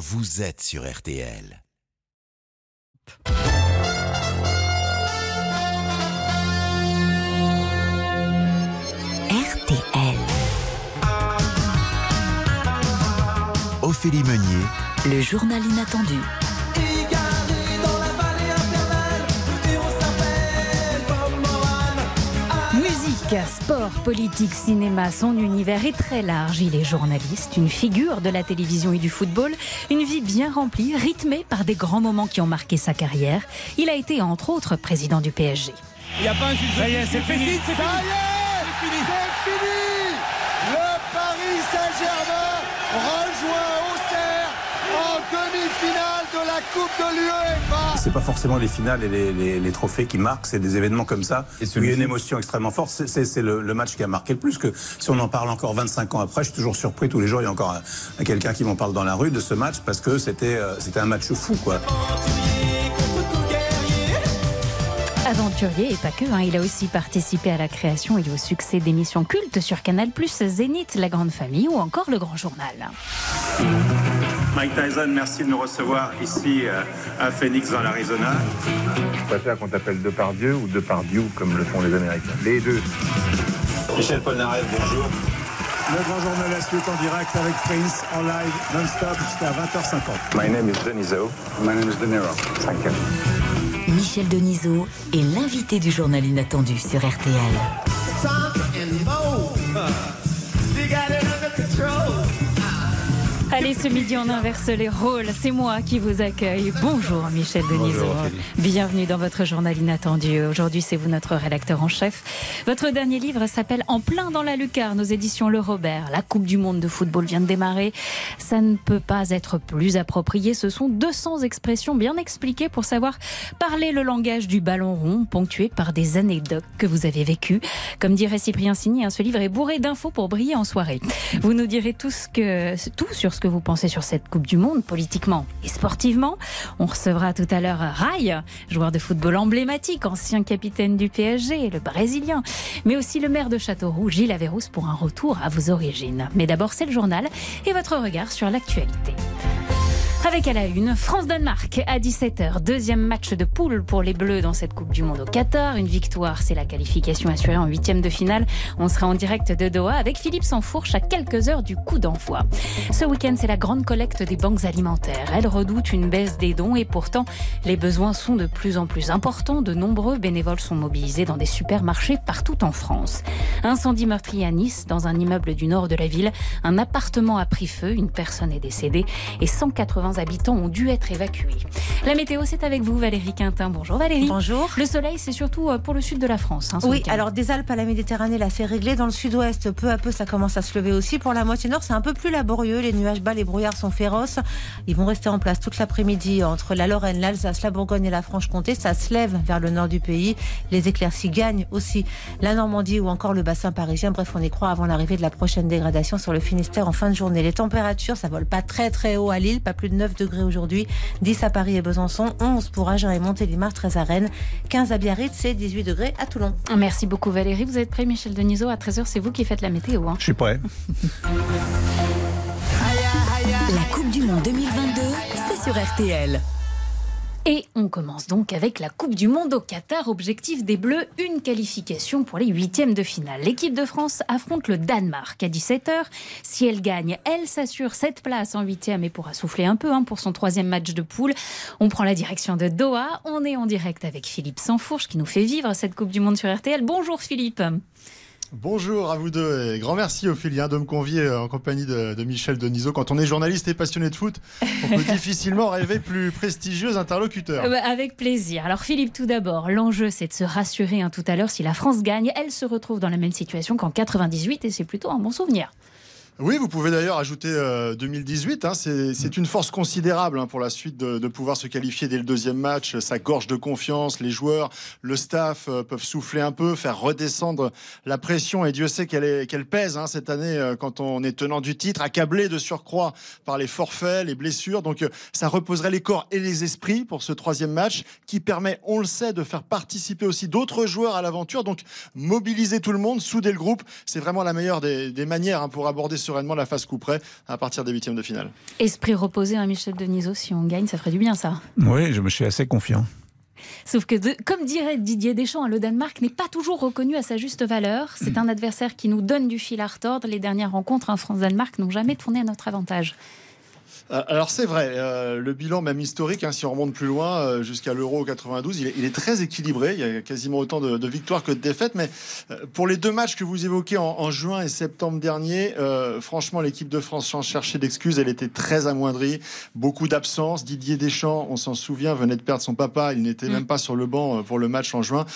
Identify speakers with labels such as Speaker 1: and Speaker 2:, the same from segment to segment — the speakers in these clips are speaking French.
Speaker 1: vous êtes sur RTL.
Speaker 2: RTL.
Speaker 1: Ophélie Meunier,
Speaker 2: Le journal inattendu.
Speaker 3: Musique, sport, politique, cinéma, son univers est très large. Il est journaliste, une figure de la télévision et du football, une vie bien remplie, rythmée par des grands moments qui ont marqué sa carrière. Il a été entre autres président du PSG.
Speaker 4: Il n'y a pas un Ça y est, c'est fini, c'est fini.
Speaker 5: C'est fini. Le Paris Saint-Germain rejoint Auxerre en demi-finale de la Coupe de l'UEFA.
Speaker 6: C'est pas forcément les finales et les, les- les trophées qui marquent, c'est des événements comme ça.
Speaker 4: Et
Speaker 6: où il y a une émotion extrêmement forte. C'est- le, le match qui a marqué le plus. Que si on en parle encore 25 ans après, je suis toujours surpris. Tous les jours, il y a encore un- quelqu'un qui m'en parle dans la rue de ce match parce que c'était euh, c'était un match fou, quoi.
Speaker 3: Aventurier et pas que, hein, il a aussi participé à la création et au succès d'émissions cultes sur Canal+, Zénith, La Grande Famille ou encore Le Grand Journal.
Speaker 6: Mike Tyson, merci de nous recevoir ici euh, à Phoenix dans l'Arizona.
Speaker 7: Je préfère qu'on t'appelle Depardieu ou Depardieu comme le font les Américains. Les deux.
Speaker 6: Michel Polnareff, bonjour.
Speaker 8: Le grand journal à suite en direct avec Prince en live non-stop jusqu'à 20h50.
Speaker 7: My name is Deniso. My name is De Niro. Thank you.
Speaker 2: Michel Denisot est l'invité du journal inattendu sur RTL.
Speaker 3: Allez, ce midi, on inverse les rôles. C'est moi qui vous accueille. Bonjour, Michel Denisot. Bienvenue dans votre journal inattendu. Aujourd'hui, c'est vous notre rédacteur en chef. Votre dernier livre s'appelle En plein dans la lucarne aux éditions Le Robert. La Coupe du Monde de football vient de démarrer. Ça ne peut pas être plus approprié. Ce sont 200 expressions bien expliquées pour savoir parler le langage du ballon rond, ponctué par des anecdotes que vous avez vécues. Comme dirait Cyprien Signy, hein, ce livre est bourré d'infos pour briller en soirée. Vous nous direz tout, ce que, tout sur ce que vous pensez sur cette Coupe du Monde, politiquement et sportivement. On recevra tout à l'heure Rai, joueur de football emblématique, ancien capitaine du PSG, le Brésilien, mais aussi le maire de Châteauroux, Gilles Averrousse, pour un retour à vos origines. Mais d'abord, c'est le journal et votre regard sur l'actualité. Avec à la une, France-Danemark à 17h. Deuxième match de poule pour les Bleus dans cette Coupe du Monde au Qatar. Une victoire, c'est la qualification assurée en huitième de finale. On sera en direct de Doha avec Philippe Sansfourche à quelques heures du coup d'envoi. Ce week-end, c'est la grande collecte des banques alimentaires. Elles redoutent une baisse des dons et pourtant, les besoins sont de plus en plus importants. De nombreux bénévoles sont mobilisés dans des supermarchés partout en France. Incendie meurtrier à Nice, dans un immeuble du nord de la ville. Un appartement a pris feu, une personne est décédée et 180 habitants ont dû être évacués. La météo, c'est avec vous, Valérie Quintin. Bonjour Valérie.
Speaker 9: Bonjour.
Speaker 3: Le soleil, c'est surtout euh, pour le sud de la France. hein,
Speaker 9: Oui, alors des Alpes à la Méditerranée, là c'est réglé. Dans le sud-ouest, peu à peu, ça commence à se lever aussi. Pour la moitié nord, c'est un peu plus laborieux. Les nuages bas, les brouillards sont féroces. Ils vont rester en place toute l'après-midi entre la Lorraine, l'Alsace, la Bourgogne et la Franche-Comté. Ça se lève vers le nord du pays. Les éclaircies gagnent aussi la Normandie ou encore le bassin parisien. Bref, on y croit avant l'arrivée de la prochaine dégradation sur le Finistère en fin de journée. Les températures, ça vole pas très très haut à Lille, pas plus de 9 degrés aujourd'hui, 10 à Paris et Besançon, 11 pour Agen et Montélimar, 13 à Rennes, 15 à Biarritz et 18 degrés à Toulon.
Speaker 3: Merci beaucoup Valérie. Vous êtes prêt, Michel Denisot? À 13h, c'est vous qui faites la météo. hein.
Speaker 8: Je suis prêt.
Speaker 2: La Coupe du Monde 2022, c'est sur RTL.
Speaker 3: Et on commence donc avec la Coupe du Monde au Qatar. Objectif des Bleus, une qualification pour les huitièmes de finale. L'équipe de France affronte le Danemark à 17h. Si elle gagne, elle s'assure cette place en huitième et pourra souffler un peu hein, pour son troisième match de poule. On prend la direction de Doha. On est en direct avec Philippe Sansfourche qui nous fait vivre cette Coupe du Monde sur RTL. Bonjour Philippe.
Speaker 10: Bonjour à vous deux et grand merci Ophélie de me convier euh, en compagnie de, de Michel Denisot. Quand on est journaliste et passionné de foot, on peut difficilement rêver plus prestigieux interlocuteur.
Speaker 3: Euh, bah, Avec plaisir. Alors Philippe, tout d'abord, l'enjeu c'est de se rassurer hein, tout à l'heure. Si la France gagne, elle se retrouve dans la même situation qu'en 98 et c'est plutôt un bon souvenir.
Speaker 10: Oui, vous pouvez d'ailleurs ajouter euh, 2018. hein, c'est une force considérable hein, pour la suite de, pouvoir se qualifier dès le deuxième match. Ça gorge de confiance. Les joueurs, le staff euh, peuvent souffler un peu, faire redescendre la pression. Et Dieu sait qu'elle pèse hein, cette année euh, quand on est tenant du titre, accablé de surcroît par les forfaits, les blessures. Donc euh, ça reposerait les corps et les esprits pour ce troisième match qui permet, on le sait, de faire participer aussi d'autres joueurs à l'aventure. Donc mobiliser tout le monde, souder le groupe, c'est vraiment la meilleure des, des manières hein, pour aborder ce sereinement la phase coup près à partir des huitièmes de finale.
Speaker 3: Esprit reposé, à hein, Michel Denisot, si on gagne, ça ferait du bien ça.
Speaker 11: Oui, je me suis assez confiant.
Speaker 3: Sauf que, comme dirait Didier Deschamps, le Danemark n'est pas toujours reconnu à sa juste valeur. C'est un adversaire qui nous donne du fil à retordre. Les dernières rencontres en France-Danemark n'ont jamais tourné à notre avantage.
Speaker 10: Euh, alors c'est vrai, euh, le bilan même historique, hein, si on remonte plus loin, euh, jusqu'à l'Euro 92, il est, très équilibré. Il y a quasiment autant de, victoires que de défaites. Mais pour les deux matchs que vous évoquez en, juin et septembre dernier, franchement, l'équipe de France, sans chercher d'excuses, elle était très amoindrie. Beaucoup d'absences. Didier Deschamps, on s'en souvient, venait de perdre son papa. Il n'était mm. même pas sur le banc pour le match en juin.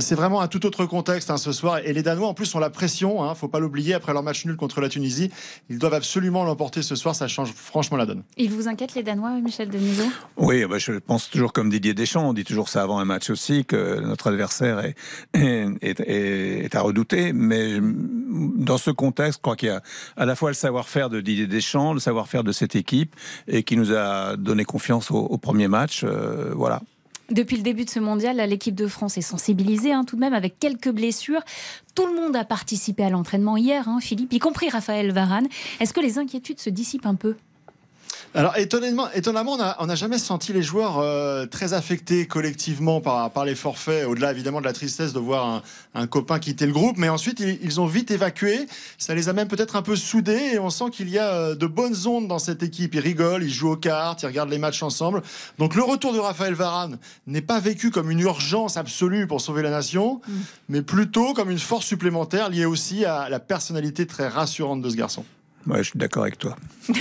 Speaker 10: c'est vraiment un tout autre contexte hein, ce soir. Et les Danois, en plus, ont la pression. Hein, faut pas l'oublier. Après leur match nul contre la Tunisie, ils doivent absolument l'emporter ce soir. Ça change franchement la donne.
Speaker 3: Il vous inquiète les Danois, Michel Denisot
Speaker 11: Oui, bah, je pense toujours comme Didier Deschamps. On dit toujours ça avant un match aussi, que notre adversaire est, est, est, à redouter. Mais dans ce contexte, je crois qu'il y a à la fois le savoir-faire de Didier Deschamps, le savoir-faire de cette équipe, et qui nous a donné confiance au, premier match. Euh, voilà.
Speaker 3: Depuis le début de ce mondial, l'équipe de France est sensibilisée hein, tout de même avec quelques blessures. Tout le monde a participé à l'entraînement hier, hein, Philippe, y compris Raphaël Varane. Est-ce que les inquiétudes se dissipent un peu?
Speaker 10: Alors étonnamment, étonnamment on n'a jamais senti les joueurs euh, très affectés collectivement par, par les forfaits, au-delà évidemment de la tristesse de voir un, copain quitter le groupe, mais ensuite ils, ont vite évacué, ça les a même peut-être un peu soudés et on sent qu'il y a euh, de bonnes ondes dans cette équipe. Ils rigolent, ils jouent aux cartes, ils regardent les matchs ensemble. Donc le retour de Raphaël Varane n'est pas vécu comme une urgence absolue pour sauver la nation, mm. mais plutôt comme une force supplémentaire liée aussi à la personnalité très rassurante de ce garçon.
Speaker 11: Ouais, je suis d'accord avec toi.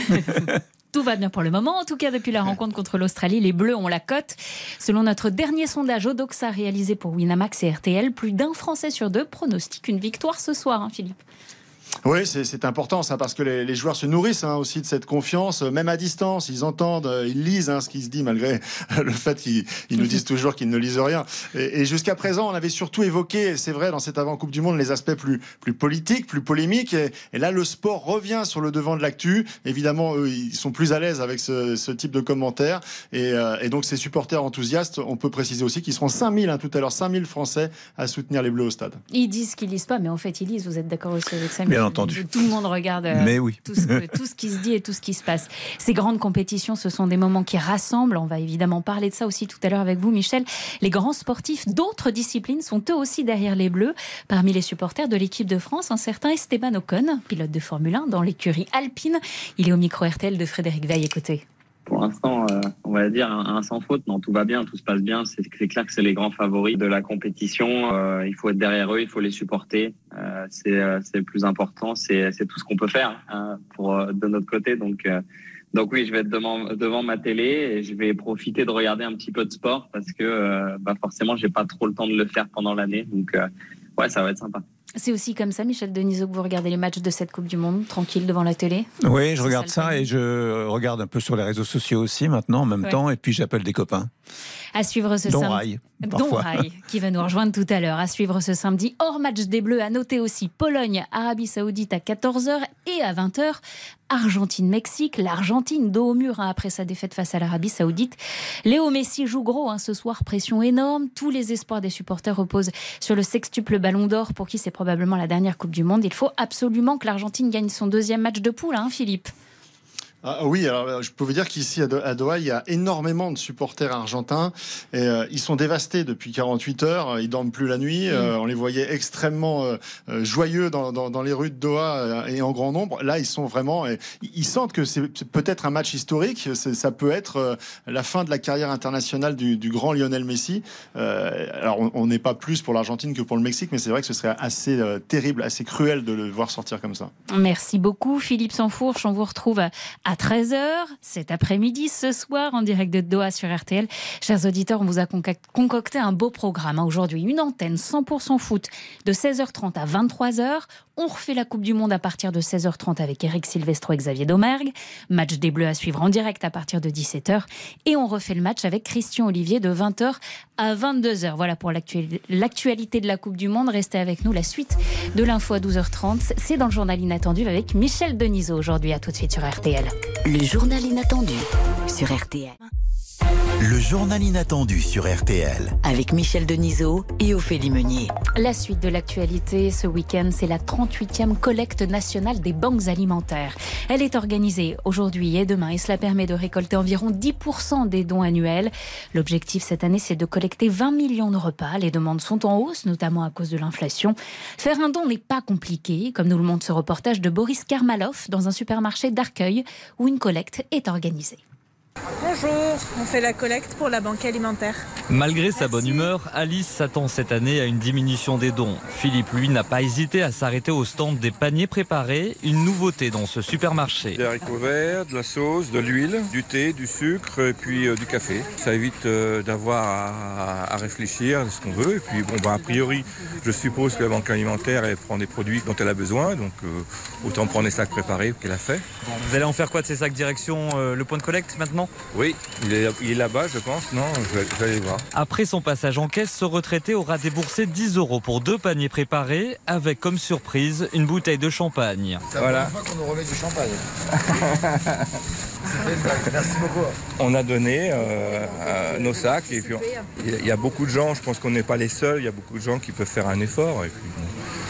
Speaker 3: Tout va bien pour le moment. En tout cas, depuis la rencontre contre l'Australie, les Bleus ont la cote. Selon notre dernier sondage Odoxa réalisé pour Winamax et RTL, plus d'un Français sur deux pronostique une victoire ce soir, hein, Philippe.
Speaker 10: Oui, c'est important ça parce que les, joueurs se nourrissent hein, aussi de cette confiance, même à distance. Ils entendent, euh, ils lisent hein, ce qui se dit malgré le fait qu'ils nous disent toujours qu'ils ne lisent rien. Et, jusqu'à présent, on avait surtout évoqué, c'est vrai, dans cette avant Coupe du Monde, les aspects plus plus politiques, plus polémiques. Et, là, le sport revient sur le devant de l'actu. Évidemment, eux, ils sont plus à l'aise avec ce, type de commentaires. Euh, et, donc, ces supporters enthousiastes, on peut préciser aussi qu'ils seront 5000 hein, tout à l'heure, 5000 Français à soutenir les Bleus au stade.
Speaker 3: Ils disent qu'ils lisent pas, mais en fait, ils lisent. Vous êtes d'accord aussi avec ça
Speaker 11: entendu.
Speaker 3: Tout le monde regarde euh,
Speaker 11: Mais oui.
Speaker 3: tout, ce, qui se dit et tout ce qui se passe. Ces grandes compétitions, ce sont des moments qui rassemblent. On va évidemment parler de ça aussi tout à l'heure avec vous, Michel. Les grands sportifs d'autres disciplines sont eux aussi derrière les Bleus. Parmi les supporters de l'équipe de France, un certain Esteban Ocon, pilote de Formule 1 dans l'écurie alpine. Il est au micro RTL de Frédéric Veil. Écoutez
Speaker 12: pour l'instant, euh, on va dire un, sans faute. Non, tout va bien, tout se passe bien. C'est clair que c'est les grands favoris de la compétition. Euh, il faut être derrière eux, il faut les supporter. Euh, c'est le plus important. C'est tout ce qu'on peut faire hein, pour de notre côté. Donc donc oui, je vais être devant, devant ma télé et je vais profiter de regarder un petit peu de sport parce que bah forcément, j'ai pas trop le temps de le faire pendant l'année. Donc ouais, ça va être sympa.
Speaker 3: C'est aussi comme ça, Michel Denisot, que vous regardez les matchs de cette Coupe du Monde, tranquille devant la télé
Speaker 11: Oui, je regarde ça, et je regarde un peu sur les réseaux sociaux aussi maintenant, en même temps, et puis j'appelle des copains.
Speaker 3: À suivre ce
Speaker 11: samedi.
Speaker 3: Don Rai, qui va nous rejoindre tout à l'heure. À suivre ce samedi, hors match des Bleus, à noter aussi Pologne, Arabie Saoudite à 14h et à 20h. Argentine-Mexique, l'Argentine dos au mur hein, après sa défaite face à l'Arabie Saoudite. Léo Messi joue gros hein, ce soir, pression énorme. Tous les espoirs des supporters reposent sur le sextuple Ballon d'Or pour qui c'est probablement la dernière Coupe du Monde. Il faut absolument que l'Argentine gagne son deuxième match de poule, hein, Philippe.
Speaker 10: Ah, oui, alors je peux vous dire qu'ici à Doha, il y a énormément de supporters argentins et euh, ils sont dévastés depuis 48 heures. Ils dorment plus la nuit. Mm. Euh, on les voyait extrêmement euh, joyeux dans, dans, dans, les rues de Doha et en grand nombre. Là, ils sont vraiment. ils sentent que c'est peut-être un match historique. Ça peut être la fin de la carrière internationale du, du grand Lionel Messi. alors, on n'est pas plus pour l'Argentine que pour le Mexique, mais c'est vrai que ce serait assez terrible, assez cruel de le voir sortir comme ça.
Speaker 3: Merci beaucoup, Philippe Sansfourche. On vous retrouve à à 13h cet après-midi, ce soir, en direct de Doha sur RTL. Chers auditeurs, on vous a concocté un beau programme. Hein. Aujourd'hui, une antenne 100% foot de 16h30 à 23h. On refait la Coupe du Monde à partir de 16h30 avec Eric Silvestro et Xavier Domergue. Match des Bleus à suivre en direct à partir de 17h. Et on refait le match avec Christian Olivier de 20h à 22h. Voilà pour l'actualité de la Coupe du Monde. Restez avec nous. La suite de l'info à 12h30, c'est dans le journal inattendu avec Michel Denisot aujourd'hui. À tout de suite sur RTL.
Speaker 2: Le journal inattendu sur RTL.
Speaker 1: Le journal inattendu sur RTL.
Speaker 2: Avec Michel Denisot et Ophélie Meunier.
Speaker 3: La suite de l'actualité ce week-end, c'est la 38e collecte nationale des banques alimentaires. Elle est organisée aujourd'hui et demain et cela permet de récolter environ 10% des dons annuels. L'objectif cette année, c'est de collecter 20 millions de repas. Les demandes sont en hausse, notamment à cause de l'inflation. Faire un don n'est pas compliqué, comme nous le montre ce reportage de Boris Karmalov dans un supermarché d'Arcueil où une collecte est organisée.
Speaker 13: Bonjour, on fait la collecte pour la banque alimentaire.
Speaker 14: Malgré sa bonne humeur, Alice s'attend cette année à une diminution des dons. Philippe, lui, n'a pas hésité à s'arrêter au stand des paniers préparés, une nouveauté dans ce supermarché.
Speaker 15: Des haricots verts, de la sauce, de l'huile, du thé, du sucre et puis euh, du café. Ça évite euh, d'avoir à, à, réfléchir à ce qu'on veut. Et puis, bon, bah, a priori, je suppose que la banque alimentaire, elle prend des produits dont elle a besoin, donc euh, autant prendre les sacs préparés qu'elle a fait.
Speaker 14: Bon, vous allez en faire quoi de ces sacs direction euh, le point de collecte maintenant?
Speaker 15: Oui, il est, il est là-bas, je pense. Non, je vais, je vais aller voir.
Speaker 14: Après son passage en caisse, ce retraité aura déboursé 10 euros pour deux paniers préparés, avec comme surprise une bouteille de champagne.
Speaker 15: C'est la
Speaker 14: voilà.
Speaker 15: première fois qu'on nous remet du champagne. Merci beaucoup. On a donné euh, euh, nos sacs et puis il y a beaucoup de gens, je pense qu'on n'est pas les seuls, il y a beaucoup de gens qui peuvent faire un effort et puis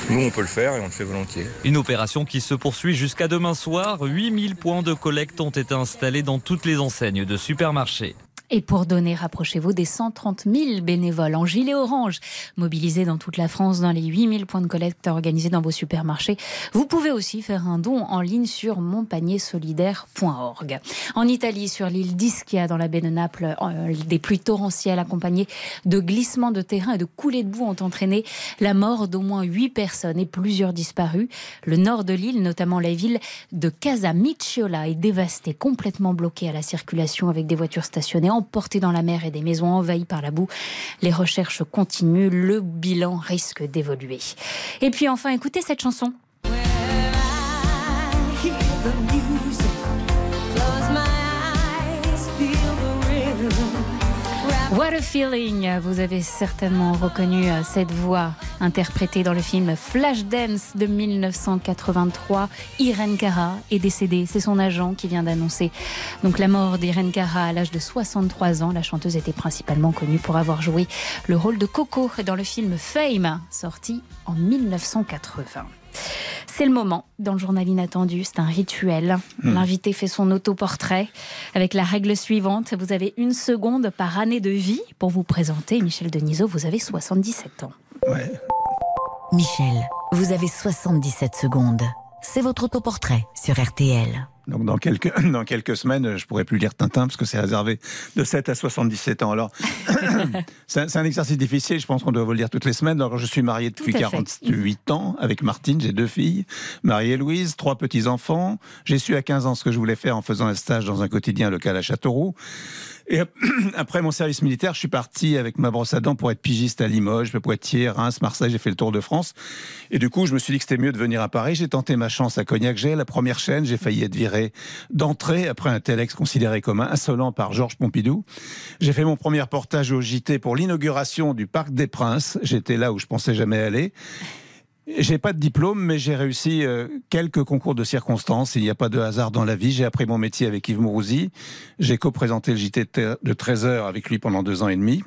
Speaker 15: nous on peut le faire et on le fait volontiers.
Speaker 14: Une opération qui se poursuit jusqu'à demain soir. 8000 points de collecte ont été installés dans toutes les enseignes de supermarchés.
Speaker 3: Et pour donner, rapprochez-vous des 130 000 bénévoles en gilet orange mobilisés dans toute la France dans les 8 000 points de collecte organisés dans vos supermarchés. Vous pouvez aussi faire un don en ligne sur monpaniersolidaire.org. En Italie, sur l'île d'Ischia, dans la baie de Naples, euh, des pluies torrentielles accompagnées de glissements de terrain et de coulées de boue ont entraîné la mort d'au moins 8 personnes et plusieurs disparus. Le nord de l'île, notamment la ville de Casamicciola, est dévasté, complètement bloqué à la circulation avec des voitures stationnées emportés dans la mer et des maisons envahies par la boue. Les recherches continuent, le bilan risque d'évoluer. Et puis enfin, écoutez cette chanson. What a feeling Vous avez certainement reconnu cette voix interprétée dans le film Flashdance de 1983. Irene Cara est décédée. C'est son agent qui vient d'annoncer donc la mort d'Irene Cara à l'âge de 63 ans. La chanteuse était principalement connue pour avoir joué le rôle de Coco dans le film Fame, sorti en 1980. C'est le moment dans le journal inattendu, c'est un rituel. Mmh. L'invité fait son autoportrait avec la règle suivante. Vous avez une seconde par année de vie pour vous présenter. Michel Denisot, vous avez 77 ans.
Speaker 11: Ouais.
Speaker 2: Michel, vous avez 77 secondes. C'est votre autoportrait sur RTL.
Speaker 11: Donc dans quelques, dans quelques semaines, je pourrais plus lire Tintin parce que c'est réservé de 7 à 77 ans. Alors, c'est un, exercice difficile, je pense qu'on doit vous le dire toutes les semaines. Alors, je suis marié depuis 48 ans avec Martine, j'ai deux filles, Marie et Louise, trois petits-enfants. J'ai su à 15 ans ce que je voulais faire en faisant un stage dans un quotidien local à Châteauroux. Et après mon service militaire, je suis parti avec ma brosse à dents pour être pigiste à Limoges, Poitiers, Reims, Marseille. J'ai fait le tour de France. Et du coup, je me suis dit que c'était mieux de venir à Paris. J'ai tenté ma chance à Cognac-Gay, la première chaîne. J'ai failli être viré d'entrée après un telex considéré comme insolent par Georges Pompidou. J'ai fait mon premier reportage au JT pour l'inauguration du Parc des Princes. J'étais là où je pensais jamais aller. J'ai pas de diplôme, mais j'ai réussi euh, quelques concours de circonstances. Il n'y a pas de hasard dans la vie. J'ai appris mon métier avec Yves Mourouzi. J'ai co-présenté le JT de 13 heures avec lui pendant deux ans et demi.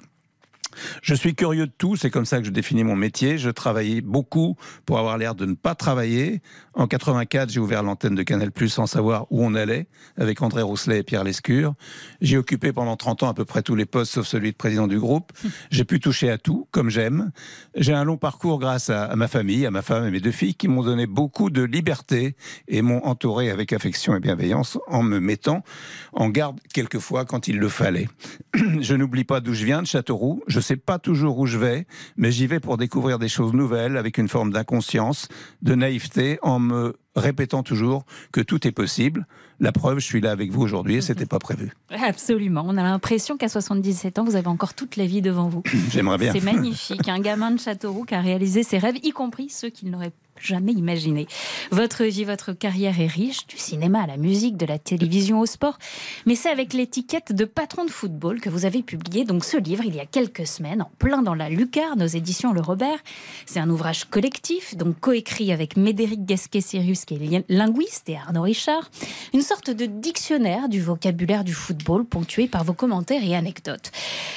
Speaker 11: Je suis curieux de tout, c'est comme ça que je définis mon métier. Je travaillais beaucoup pour avoir l'air de ne pas travailler. En 84, j'ai ouvert l'antenne de Canal Plus sans savoir où on allait, avec André Rousselet et Pierre Lescure. J'ai occupé pendant 30 ans à peu près tous les postes, sauf celui de président du groupe. J'ai pu toucher à tout, comme j'aime. J'ai un long parcours grâce à, à, ma famille, à ma femme et mes deux filles, qui m'ont donné beaucoup de liberté et m'ont entouré avec affection et bienveillance en me mettant en garde quelquefois quand il le fallait. je n'oublie pas d'où je viens, de Châteauroux. Je sais pas toujours où je vais, mais j'y vais pour découvrir des choses nouvelles avec une forme d'inconscience, de naïveté, en me répétant toujours que tout est possible. La preuve, je suis là avec vous aujourd'hui et c'était pas prévu.
Speaker 3: Absolument. On a l'impression qu'à 77 ans, vous avez encore toute la vie devant vous.
Speaker 11: J'aimerais bien.
Speaker 3: C'est magnifique. Un gamin de Châteauroux qui a réalisé ses rêves, y compris ceux qu'il n'aurait jamais imaginé. Votre vie, votre carrière est riche, du cinéma à la musique, de la télévision au sport, mais c'est avec l'étiquette de patron de football que vous avez publié donc ce livre il y a quelques semaines, en plein dans la lucarne aux éditions Le Robert. C'est un ouvrage collectif, donc coécrit avec Médéric Gasquet-Sirius, qui est linguiste, et Arnaud Richard, une sorte de dictionnaire du vocabulaire du football ponctué par vos commentaires et anecdotes.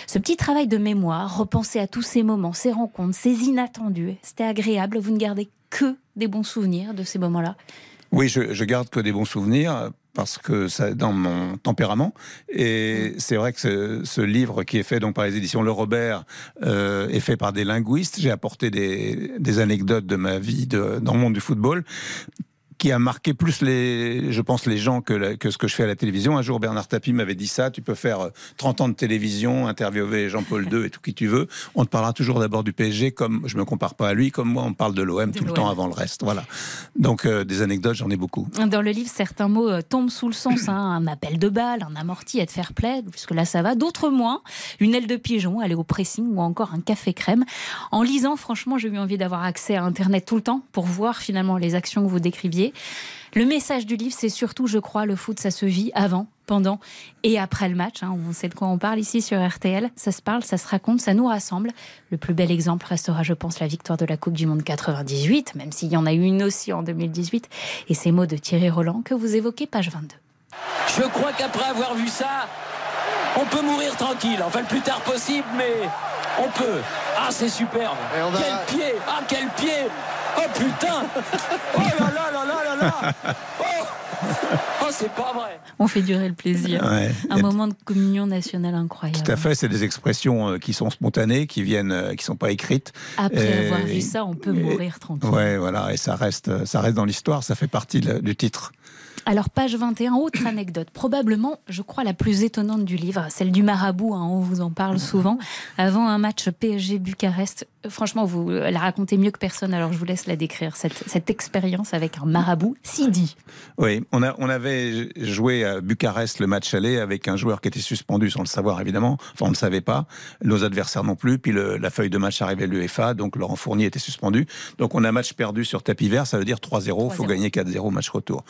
Speaker 3: Ce petit travail de mémoire, repenser à tous ces moments, ces rencontres, ces inattendus, c'était agréable. Vous ne gardez que des bons souvenirs de ces moments-là
Speaker 11: Oui, je, garde que des bons souvenirs parce que c'est dans mon tempérament. Et c'est vrai que ce, livre qui est fait donc par les éditions Le Robert euh, est fait par des linguistes. J'ai apporté des, anecdotes de ma vie dans le monde du football qui a marqué plus les, je pense, les gens que, que ce que je fais à la télévision. Un jour, Bernard Tapie m'avait dit ça. Tu peux faire 30 euh, ans de télévision, interviewer Jean-Paul II et tout qui tu veux. On te parlera toujours d'abord du PSG, comme je me compare pas à lui, comme moi, on parle de l'OM tout le temps avant le reste. Voilà. Donc, euh, des anecdotes, j'en ai beaucoup.
Speaker 3: Dans le livre, certains mots euh, tombent sous le sens. Hein. Un appel de balle, un amorti, être fair play, puisque là, ça va. D'autres moins. Une aile de pigeon, aller au pressing ou encore un café crème. En lisant, franchement, j'ai eu envie d'avoir accès à Internet tout le temps pour voir finalement les actions que vous décriviez. Le message du livre, c'est surtout, je crois, le foot, ça se vit avant, pendant et après le match. Hein. On sait de quoi on parle ici sur RTL. Ça se parle, ça se raconte, ça nous rassemble. Le plus bel exemple restera, je pense, la victoire de la Coupe du Monde 98, même s'il y en a eu une aussi en 2018. Et ces mots de Thierry Roland que vous évoquez, page 22.
Speaker 16: Je crois qu'après avoir vu ça, on peut mourir tranquille. Enfin, le plus tard possible, mais on peut. Ah, c'est superbe. Quel pied Ah, quel pied Oh putain Oh là là Oh, oh c'est pas vrai
Speaker 3: On fait durer le plaisir. Un moment de communion nationale incroyable.
Speaker 11: Tout à fait, c'est des expressions euh, qui sont spontanées, qui viennent, euh, qui sont pas écrites.
Speaker 3: Après avoir vu ça, on peut mourir tranquille.
Speaker 11: Ouais, voilà, et ça reste, ça reste dans l'histoire, ça fait partie du titre.
Speaker 3: Alors, page 21, autre anecdote, probablement, je crois, la plus étonnante du livre, celle du marabout, hein, on vous en parle souvent, avant un match PSG-Bucarest. Franchement, vous la racontez mieux que personne, alors je vous laisse la décrire, cette, cette expérience avec un marabout, Sidi.
Speaker 11: Oui, on, a, on avait joué à Bucarest le match aller avec un joueur qui était suspendu sans le savoir, évidemment. Enfin, on ne le savait pas. Nos adversaires non plus. Puis la feuille de match arrivait à l'UEFA, donc Laurent Fournier était suspendu. Donc on a match perdu sur tapis vert, ça veut dire 3-0, il faut gagner 4-0 match retour.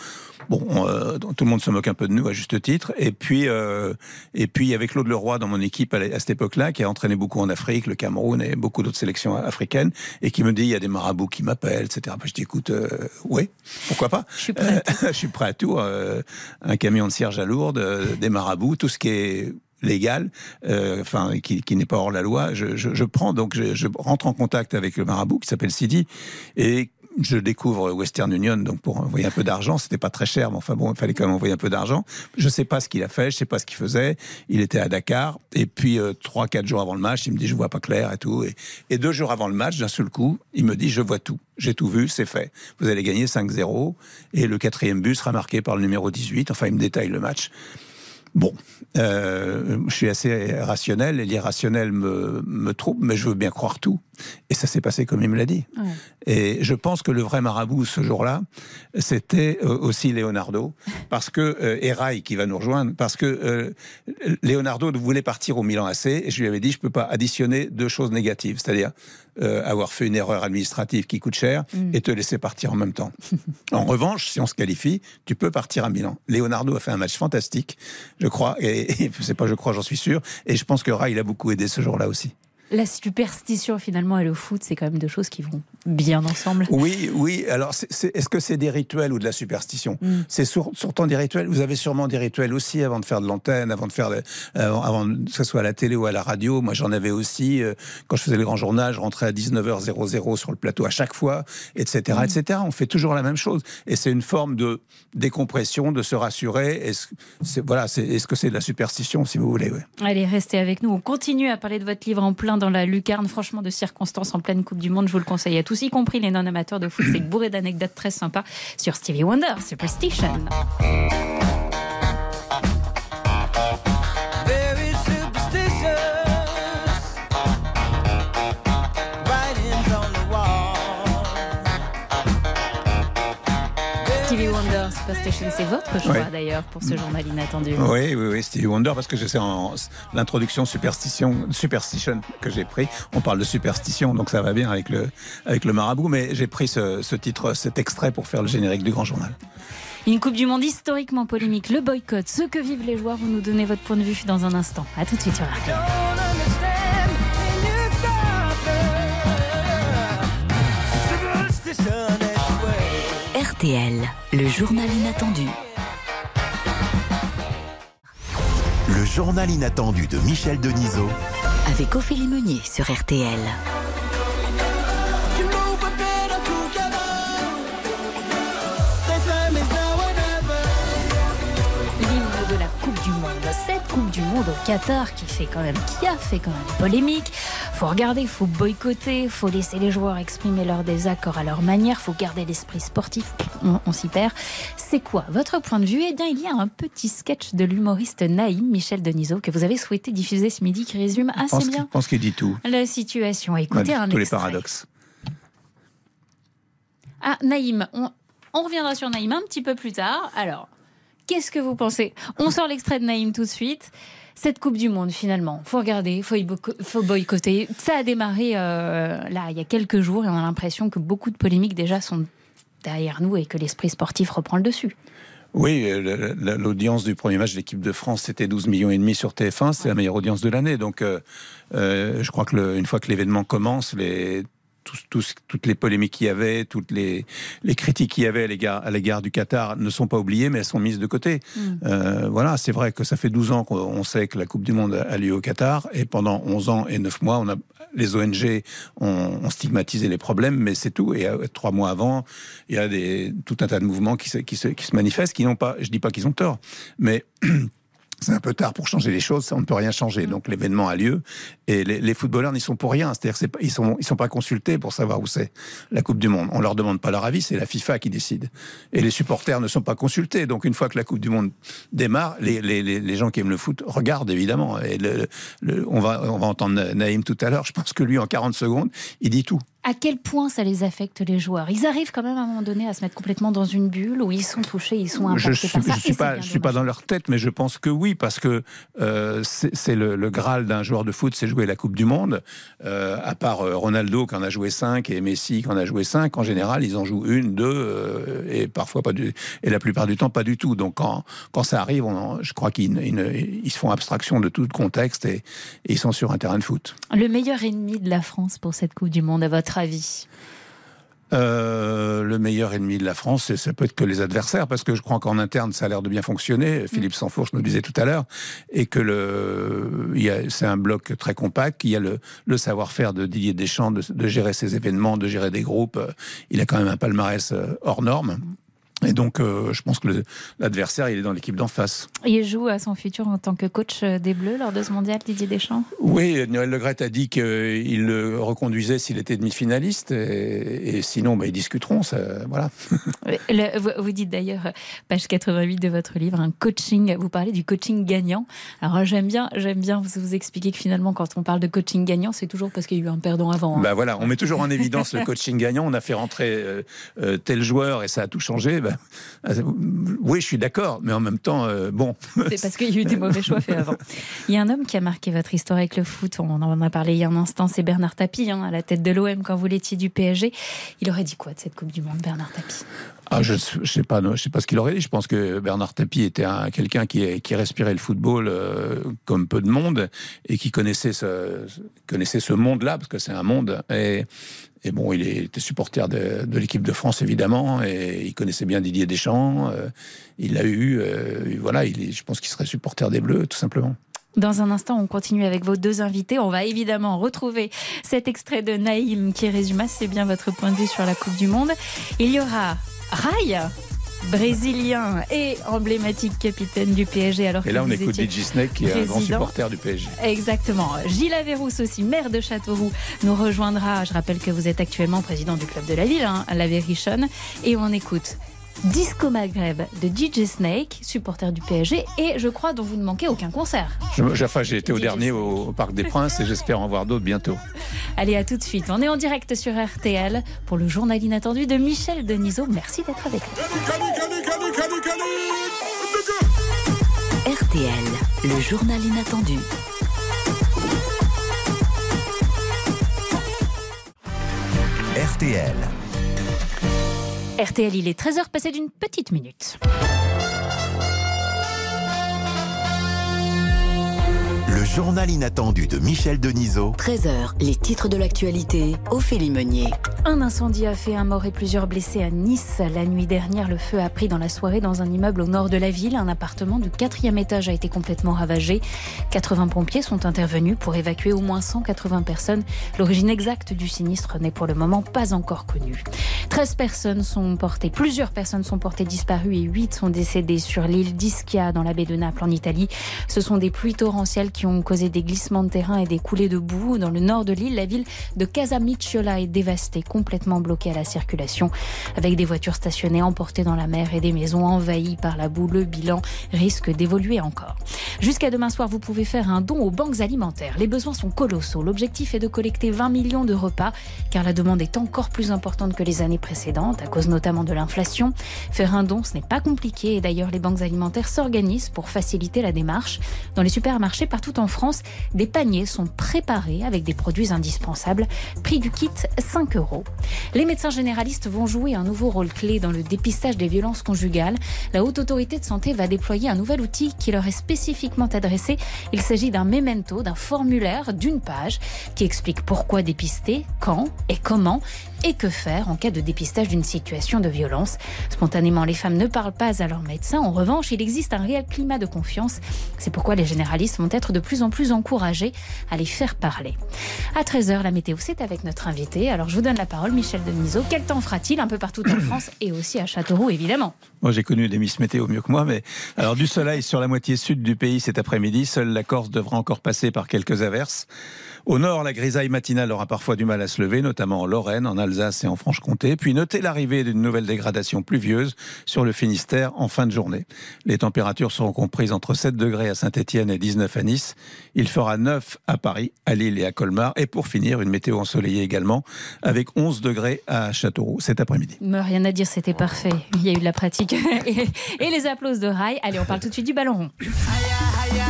Speaker 11: Bon, euh, tout le monde se moque un peu de nous à juste titre. Et puis, euh, et puis il y avait Claude Leroy dans mon équipe à, cette époque-là, qui a entraîné beaucoup en Afrique, le Cameroun et beaucoup d'autres sélections africaines, et qui me dit il y a des marabouts qui m'appellent, etc. je dis écoute, euh, oui, pourquoi pas?
Speaker 3: Je suis prêt.
Speaker 11: je suis prêt à tout. un camion de cierge à lourde, des marabouts, tout ce qui est légal, enfin qui, n'est pas hors la loi, je, prends donc je, je, rentre en contact avec le marabout qui s'appelle Sidi et je découvre Western Union, donc pour envoyer un peu d'argent, c'était pas très cher, mais enfin bon, il fallait quand même envoyer un peu d'argent. Je sais pas ce qu'il a fait, je sais pas ce qu'il faisait. Il était à Dakar, et puis euh, trois, quatre jours avant le match, il me dit je vois pas clair et tout. Et, deux jours avant le match, d'un seul coup, il me dit je vois tout, j'ai tout vu, c'est fait. Vous allez gagner 5-0, et le quatrième but sera marqué par le numéro 18. Enfin, il me détaille le match. Bon, euh, je suis assez rationnel et l'irrationnel me, me trouble, mais je veux bien croire tout. Et ça s'est passé comme il me l'a dit. Et je pense que le vrai marabout ce jour-là, c'était euh, aussi Leonardo, parce que euh, qui va nous rejoindre, parce que euh, Leonardo voulait partir au Milan AC et je lui avais dit je peux pas additionner deux choses négatives, c'est-à-dire euh, avoir fait une erreur administrative qui coûte cher mm. et te laisser partir en même temps. en revanche, si on se qualifie, tu peux partir à Milan. Leonardo a fait un match fantastique, je crois, et, et c'est pas je crois, j'en suis sûr, et je pense que Rai il a beaucoup aidé ce jour-là aussi
Speaker 3: la superstition finalement et le foot, c'est quand même deux choses qui vont bien ensemble.
Speaker 11: Oui, oui. Alors, est-ce que c'est des rituels ou de la superstition mm. C'est surtout des rituels. Vous avez sûrement des rituels aussi avant de faire de l'antenne, avant de faire, euh, avant que ce soit à la télé ou à la radio. Moi, j'en avais aussi. Euh, quand je faisais le grand journal, je rentrais à 19h00 sur le plateau à chaque fois, etc., mm. etc. On fait toujours la même chose. Et c'est une forme de décompression, de se rassurer. Est-ce voilà, est-ce que c'est de la superstition, si vous voulez
Speaker 3: Allez, restez avec nous. On continue à parler de votre livre en plein dans la lucarne, franchement, de circonstances en pleine Coupe du Monde. Je vous le conseille à tous, y compris les non-amateurs de foot. C'est bourré d'anecdotes très sympas sur Stevie Wonder, Superstition. Superstition, c'est votre choix d'ailleurs pour ce journal inattendu.
Speaker 11: Oui, oui, oui, Stevie Wonder, parce que je sais en l'introduction superstition, superstition que j'ai pris. On parle de superstition, donc ça va bien avec le, avec le marabout, mais j'ai pris ce, ce titre, cet extrait pour faire le générique du grand journal.
Speaker 3: Une Coupe du Monde historiquement polémique, le boycott, ce que vivent les joueurs. Vous nous donnez votre point de vue dans un instant. A tout de suite sur RTL.
Speaker 2: Le journal inattendu.
Speaker 1: Le journal inattendu de Michel Denisot.
Speaker 2: Avec Ophélie Meunier sur RTL.
Speaker 3: Coupe du Monde au Qatar qui fait quand même, qui a fait quand même polémique. Faut regarder, faut boycotter, faut laisser les joueurs exprimer leur désaccord à leur manière, faut garder l'esprit sportif. On, s'y perd. C'est quoi votre point de vue? Eh bien, il y a un petit sketch de l'humoriste Naïm Michel Denisot que vous avez souhaité diffuser ce midi qui résume assez bien.
Speaker 11: Je pense qu'il dit tout.
Speaker 3: La situation. Écoutez un
Speaker 11: Tous les paradoxes.
Speaker 3: Ah, Naïm, on, on reviendra sur Naïm un petit peu plus tard. Alors, Qu'est-ce que vous pensez? On sort l'extrait de Naïm tout de suite. Cette Coupe du Monde, finalement, faut regarder, faut, faut boycotter. Ça a démarré euh, là il y a quelques jours et on a l'impression que beaucoup de polémiques déjà sont derrière nous et que l'esprit sportif reprend le dessus.
Speaker 11: Oui, euh, l'audience du premier match de l'équipe de France, c'était 12 millions et demi sur TF1, c'est la meilleure audience de l'année. Donc, euh, je crois que une fois que l'événement commence, les toutes les polémiques qu'il y avait, toutes les, critiques qu'il y avait à l'égard du Qatar ne sont pas oubliées, mais elles sont mises de côté. Mm. Euh, voilà, c'est vrai que ça fait 12 ans qu'on sait que la Coupe du Monde a lieu au Qatar, et pendant 11 ans et 9 mois, on a, les ONG ont, stigmatisé les problèmes, mais c'est tout. Et euh, trois mois avant, il y a des, tout un tas de mouvements qui se, qui se, qui se manifestent, qui n'ont pas, je dis pas qu'ils ont tort, mais c'est un peu tard pour changer les choses, on ne peut rien changer. Mm. Donc l'événement a lieu et les, footballeurs n'y sont pour rien. C'est-à-dire qu'ils sont ils sont pas consultés pour savoir où c'est la Coupe du Monde. On leur demande pas leur avis, c'est la FIFA qui décide. Et les supporters ne sont pas consultés. Donc une fois que la Coupe du Monde démarre, les, les, les gens qui aiment le foot regardent évidemment. Et le, on va on va entendre Naïm tout à l'heure. Je pense que lui en 40 secondes, il dit tout
Speaker 3: à quel point ça les affecte les joueurs? Ils arrivent quand même à un moment donné à se mettre complètement dans une bulle où ils sont touchés, ils sont impactés
Speaker 11: je
Speaker 3: par ça.
Speaker 11: Je suis pas, je suis pas dans leur tête, mais je pense que oui, parce que euh, c'est le, graal d'un joueur de foot, c'est jouer la Coupe du Monde. Euh, à part euh, Ronaldo qui en a joué 5 et Messi qui en a joué 5, en général, ils en jouent une, deux et parfois pas du, et la plupart du temps pas du tout. Donc quand, quand ça arrive, je crois qu'ils ils, se font abstraction de tout contexte et, et ils sont sur un terrain de foot.
Speaker 3: Le meilleur ennemi de la France pour cette Coupe du Monde, à votre avis?
Speaker 11: Euh, le meilleur ennemi de la France, ça peut être que les adversaires, parce que je crois qu'en interne, ça a l'air de bien fonctionner. Philippe Sansfourche nous disait tout à l'heure, et que le, c'est un bloc très compact. Il y a le, le savoir-faire de Didier Deschamps de, de, gérer ses événements, de gérer des groupes. Il a quand même un palmarès euh, hors norme. Et donc, euh, je pense que l'adversaire, il est dans l'équipe d'en face.
Speaker 3: Il joue à son futur en tant que coach euh, des Bleus lors de ce mondial, Didier Deschamps?
Speaker 11: Oui, Noël Legret a dit qu'il le reconduisait s'il était demi-finaliste. Et, sinon, bah, ils discuteront. Ça, voilà.
Speaker 3: vous, dites d'ailleurs, page 88 de votre livre, un coaching. Vous parlez du coaching gagnant. Alors, j'aime bien, j'aime bien vous expliquer que finalement, quand on parle de coaching gagnant, c'est toujours parce qu'il y a eu un perdant avant.
Speaker 11: Hein. Bah voilà, on met toujours en évidence le coaching gagnant. On a fait rentrer euh, tel joueur et ça a tout changé. Bah, euh, oui, je suis d'accord, mais en même temps, euh, bon.
Speaker 3: C'est parce qu'il y a eu des mauvais choix faits avant. Il y a un homme qui a marqué votre histoire avec le foot, on en a parlé il y a un instant, c'est Bernard Tapie, hein, à la tête de l'OM quand vous l'étiez du PSG. Il aurait dit quoi de cette Coupe du Monde, Bernard Tapie?
Speaker 11: Ah, je ne sais pas, je sais pas ce qu'il aurait dit. Je pense que Bernard Tapie était quelqu'un qui, respirait le football euh, comme peu de monde et qui connaissait ce, connaissait ce monde-là parce que c'est un monde. Et, bon, il était supporter de, l'équipe de France, évidemment, et il connaissait bien Didier Deschamps. Euh, il l'a eu. Euh, voilà, il je pense qu'il serait supporter des Bleus, tout simplement.
Speaker 3: Dans un instant, on continue avec vos deux invités. On va évidemment retrouver cet extrait de Naïm qui résume assez bien votre point de vue sur la Coupe du Monde. Il y aura Rai, brésilien et emblématique capitaine du PSG. Alors
Speaker 11: et là, on écoute DJ Snake, qui est un grand supporter du PSG.
Speaker 3: Exactement. Gilles Averrousse aussi, maire de Châteauroux, nous rejoindra. Je rappelle que vous êtes actuellement président du club de la ville, hein, la. Et on écoute Disco Maghreb de DJ Snake, supporter du PSG, et je crois dont vous ne manquez aucun concert.
Speaker 11: enfin, j'ai été au dernier au, Parc des Princes et j'espère en voir d'autres bientôt.
Speaker 3: Allez, à tout de suite. On est en direct sur RTL pour le journal inattendu de Michel Denisot. Merci d'être avec nous.
Speaker 2: RTL, le journal inattendu.
Speaker 1: RTL.
Speaker 3: RTL, il est 13h passé d'une petite minute.
Speaker 1: Journal inattendu de Michel Denisot.
Speaker 2: 13h, les titres de l'actualité, Ophélie Meunier.
Speaker 3: Un incendie a fait un mort et plusieurs blessés à Nice. La nuit dernière, le feu a pris dans la soirée dans un immeuble au nord de la ville. Un appartement du quatrième étage a été complètement ravagé. 80 pompiers sont intervenus pour évacuer au moins 180 personnes. L'origine exacte du sinistre n'est pour le moment pas encore connue. 13 personnes sont portées, plusieurs personnes sont portées disparues et 8 sont décédées sur l'île d'Ischia dans la baie de Naples en Italie. Ce sont des pluies torrentielles qui ont causé des glissements de terrain et des coulées de boue. Dans le nord de l'île, la ville de Casamicciola est dévastée, complètement bloquée à la circulation, avec des voitures stationnées emportées dans la mer et des maisons envahies par la boue. Le bilan risque d'évoluer encore. Jusqu'à demain soir, vous pouvez faire un don aux banques alimentaires. Les besoins sont colossaux. L'objectif est de collecter 20 millions de repas, car la demande est encore plus importante que les années précédentes, à cause notamment de l'inflation. Faire un don, ce n'est pas compliqué, et d'ailleurs, les banques alimentaires s'organisent pour faciliter la démarche. Dans les supermarchés partout en France, des paniers sont préparés avec des produits indispensables. Prix du kit 5 euros. Les médecins généralistes vont jouer un nouveau rôle clé dans le dépistage des violences conjugales. La Haute Autorité de Santé va déployer un nouvel outil qui leur est spécifiquement adressé. Il s'agit d'un memento, d'un formulaire d'une page qui explique pourquoi dépister, quand et comment et que faire en cas de dépistage d'une situation de violence? Spontanément, les femmes ne parlent pas à leur médecin. En revanche, il existe un réel climat de confiance. C'est pourquoi les généralistes vont être de plus en plus encouragés à les faire parler. À 13h, la météo, c'est avec notre invité. Alors, je vous donne la parole, Michel Denisot. Quel temps fera-t-il un peu partout en France et aussi à Châteauroux, évidemment?
Speaker 11: Moi, j'ai connu des Miss Météo mieux que moi, mais alors du soleil sur la moitié sud du pays cet après-midi. Seule la Corse devra encore passer par quelques averses. Au nord, la grisaille matinale aura parfois du mal à se lever, notamment en Lorraine, en Alsace et en Franche-Comté. Puis notez l'arrivée d'une nouvelle dégradation pluvieuse sur le Finistère en fin de journée. Les températures seront comprises entre 7 degrés à Saint-Etienne et 19 à Nice. Il fera 9 à Paris, à Lille et à Colmar. Et pour finir, une météo ensoleillée également, avec 11 degrés à Châteauroux cet après-midi.
Speaker 3: Rien à dire, c'était parfait. Il y a eu de la pratique et, et les applauses de Rai. Allez, on parle tout de suite du ballon rond.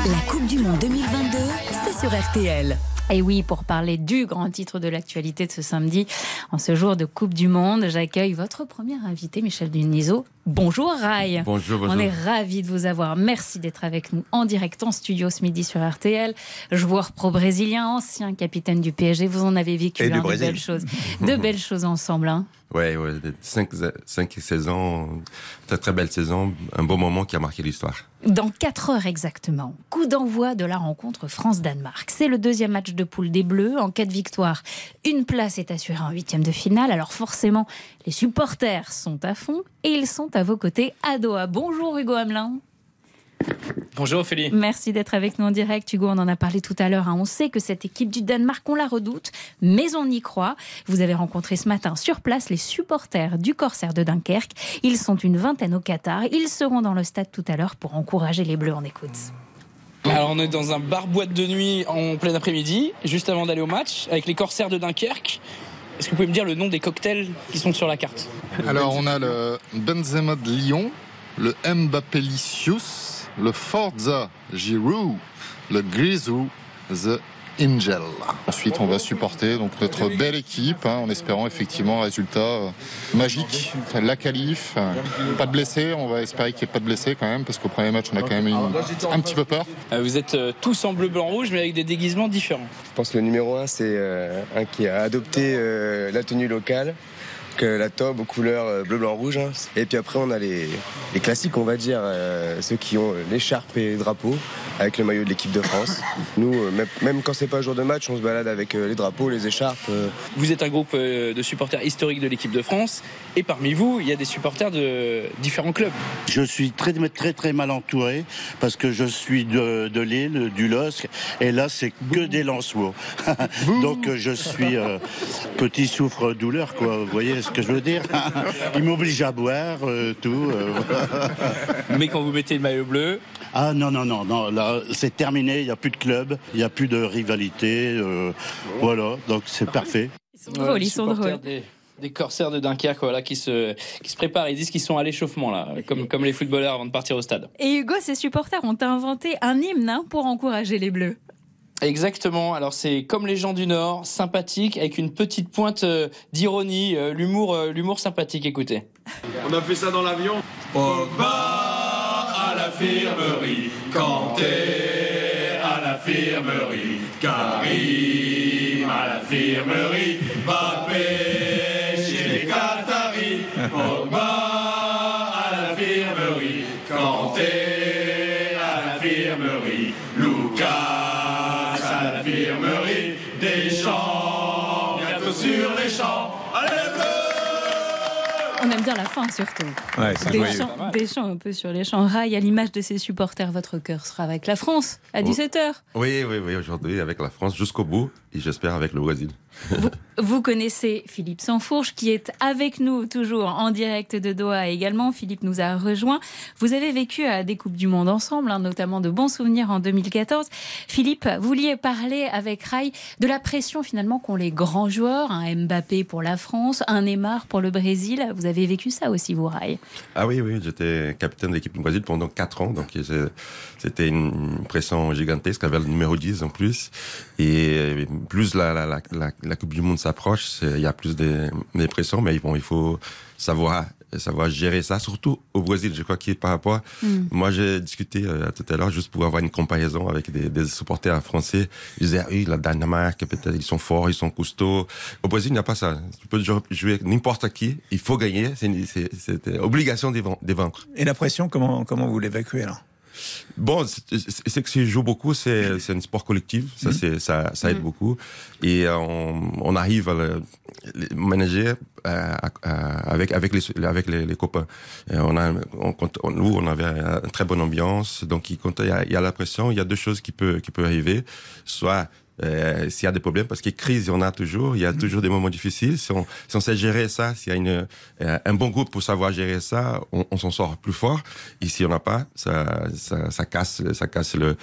Speaker 2: La Coupe du Monde 2022, c'est sur.
Speaker 3: Et oui, pour parler du grand titre de l'actualité de ce samedi, en ce jour de Coupe du Monde, j'accueille votre premier invité, Michel Denisot. Bonjour Rai.
Speaker 17: Bonjour, bonjour.
Speaker 3: On est ravis de vous avoir. Merci d'être avec nous en direct en studio ce midi sur RTL. Joueur pro-brésilien, ancien capitaine du PSG, vous en avez vécu hein, de belles choses. De belles choses ensemble. hein.
Speaker 17: Ouais, ouais, 5, saisons, très très belle saison, un beau moment qui a marqué l'histoire.
Speaker 3: Dans 4 heures exactement, coup d'envoi de la rencontre France-Danemark. C'est le deuxième match de poule des Bleus. En cas de victoire, une place est assurée en huitième de finale. Alors forcément, les supporters sont à fond et ils sont à vos côtés à Doha. Bonjour Hugo Hamelin.
Speaker 18: Bonjour Ophélie.
Speaker 3: Merci d'être avec nous en direct. Hugo, on en a parlé tout à l'heure. hein. On sait que cette équipe du Danemark, on la redoute, mais on y croit. Vous avez rencontré ce matin sur place les supporters du Corsaire de Dunkerque. Ils sont une vingtaine au Qatar. Ils seront dans le stade tout à l'heure pour encourager les Bleus. On écoute.
Speaker 18: Alors on est dans un bar-boîte de nuit en plein après-midi, juste avant d'aller au match, avec les corsaires de Dunkerque. Est-ce que vous pouvez me dire le nom des cocktails qui sont sur la carte
Speaker 19: Alors on a le Benzema de Lyon, le Mbappé Licius, le Forza Giroud, le Grisou The Angel. Ensuite on va supporter donc notre belle équipe hein, en espérant effectivement un résultat euh, magique. La qualif, euh, pas de blessés, on va espérer qu'il n'y ait pas de blessés quand même parce qu'au premier match on a quand même eu un petit peu peur.
Speaker 18: Euh, Vous êtes tous en bleu, blanc, rouge, mais avec des déguisements différents.
Speaker 20: Je pense que le numéro un, c'est un qui a adopté la tenue locale, que la tobe aux couleurs euh, bleu, blanc, rouge. hein. Et puis après, on a les, les classiques, on va dire, euh, ceux qui ont euh, l'écharpe et le drapeau, avec le maillot de l'équipe de France. Nous, euh, même, même quand c'est pas jour de match, on se balade avec euh, les drapeaux, les écharpes. euh.
Speaker 18: Vous êtes un groupe euh, de supporters historiques de l'équipe de France, et parmi vous, il y a des supporters de différents clubs.
Speaker 21: Je suis très très très mal entouré parce que je suis de, de l'île, du LOSC, et là c'est que des Lensois. Donc euh, je suis euh, petit souffre-douleur, quoi. Vous voyez ce que je veux dire Il m'oblige à boire, euh, tout. euh, voilà.
Speaker 18: Mais quand vous mettez le maillot bleu.
Speaker 21: Ah non, non, non, non, là c'est terminé, il n'y a plus de club, il n'y a plus de rivalité. euh, voilà, donc c'est parfait.
Speaker 3: Ils sont drôles, ils sont drôles.
Speaker 18: Des, des corsaires de Dunkerque voilà, qui, se, qui se préparent. Ils disent qu'ils sont à l'échauffement, là, comme, comme les footballeurs avant de partir au stade.
Speaker 3: Et Hugo, ses supporters ont inventé un hymne hein, pour encourager les Bleus.
Speaker 18: Exactement. Alors c'est comme les gens du Nord, sympathique, avec une petite pointe euh, d'ironie, euh, l'humour, euh, l'humour sympathique. Écoutez.
Speaker 22: On a fait ça dans l'avion. À l'infirmerie, à l'infirmerie, Karim à l'infirmerie,
Speaker 3: bien la fin surtout.
Speaker 11: Ouais,
Speaker 3: des, chants, des chants un peu sur les champs. Rail, à l'image de ses supporters, votre cœur sera avec la France à 17h.
Speaker 17: Oui, oui, oui, aujourd'hui avec la France jusqu'au bout et j'espère avec le Brésil.
Speaker 3: Vous connaissez Philippe Sansfourche qui est avec nous toujours en direct de Doha également. Philippe nous a rejoint. Vous avez vécu à des Coupes du Monde ensemble, hein, notamment de bons souvenirs en 2014. Philippe, vous vouliez parler avec Rai de la pression finalement qu'ont les grands joueurs, un Mbappé pour la France, un Neymar pour le Brésil. Vous avez vécu ça aussi, vous, Rai
Speaker 17: Ah oui, oui, j'étais capitaine de l'équipe du Brésil pendant 4 ans, donc c'était une pression gigantesque avec le numéro 10 en plus. Et plus la, la, la, Coupe du Monde s'approche, il y a plus de, de pression, mais bon, il faut savoir savoir gérer ça, surtout au Brésil. Je crois qu'il par rapport,
Speaker 23: Mm.
Speaker 17: moi j'ai discuté euh, tout à l'heure juste pour avoir une comparaison avec des, des supporters français. Ils disaient, ah oui, la Danemark, peut-être ils sont forts, ils sont costauds. Au Brésil, il n'y a pas ça. Tu peux jou- jouer n'importe qui, il faut gagner, c'est une- c'est c'est une obligation de vaincre.
Speaker 11: Et la pression, comment, comment vous l'évacuez alors?
Speaker 17: Bon, c'est- que si je joue beaucoup, c'est c'est un sport collectif, ça, c'est ça, ça aide beaucoup. Et euh, on, on arrive à le le manager euh, à- à- avec avec les avec les, les copains. Et on a, on, quand on- nous, on avait une très bonne ambiance. Donc, il- y a, il y a la pression, il y a deux choses qui peut qui peut arriver. Soit euh, s'il y a des problèmes, parce que crise, il y en a toujours, il y a toujours des moments difficiles. Si on, si on sait gérer ça, s'il y a une, euh, un bon groupe pour savoir gérer ça, on, on s'en sort plus fort. Et si on n'a pas, ça, ça, ça casse, ça casse le,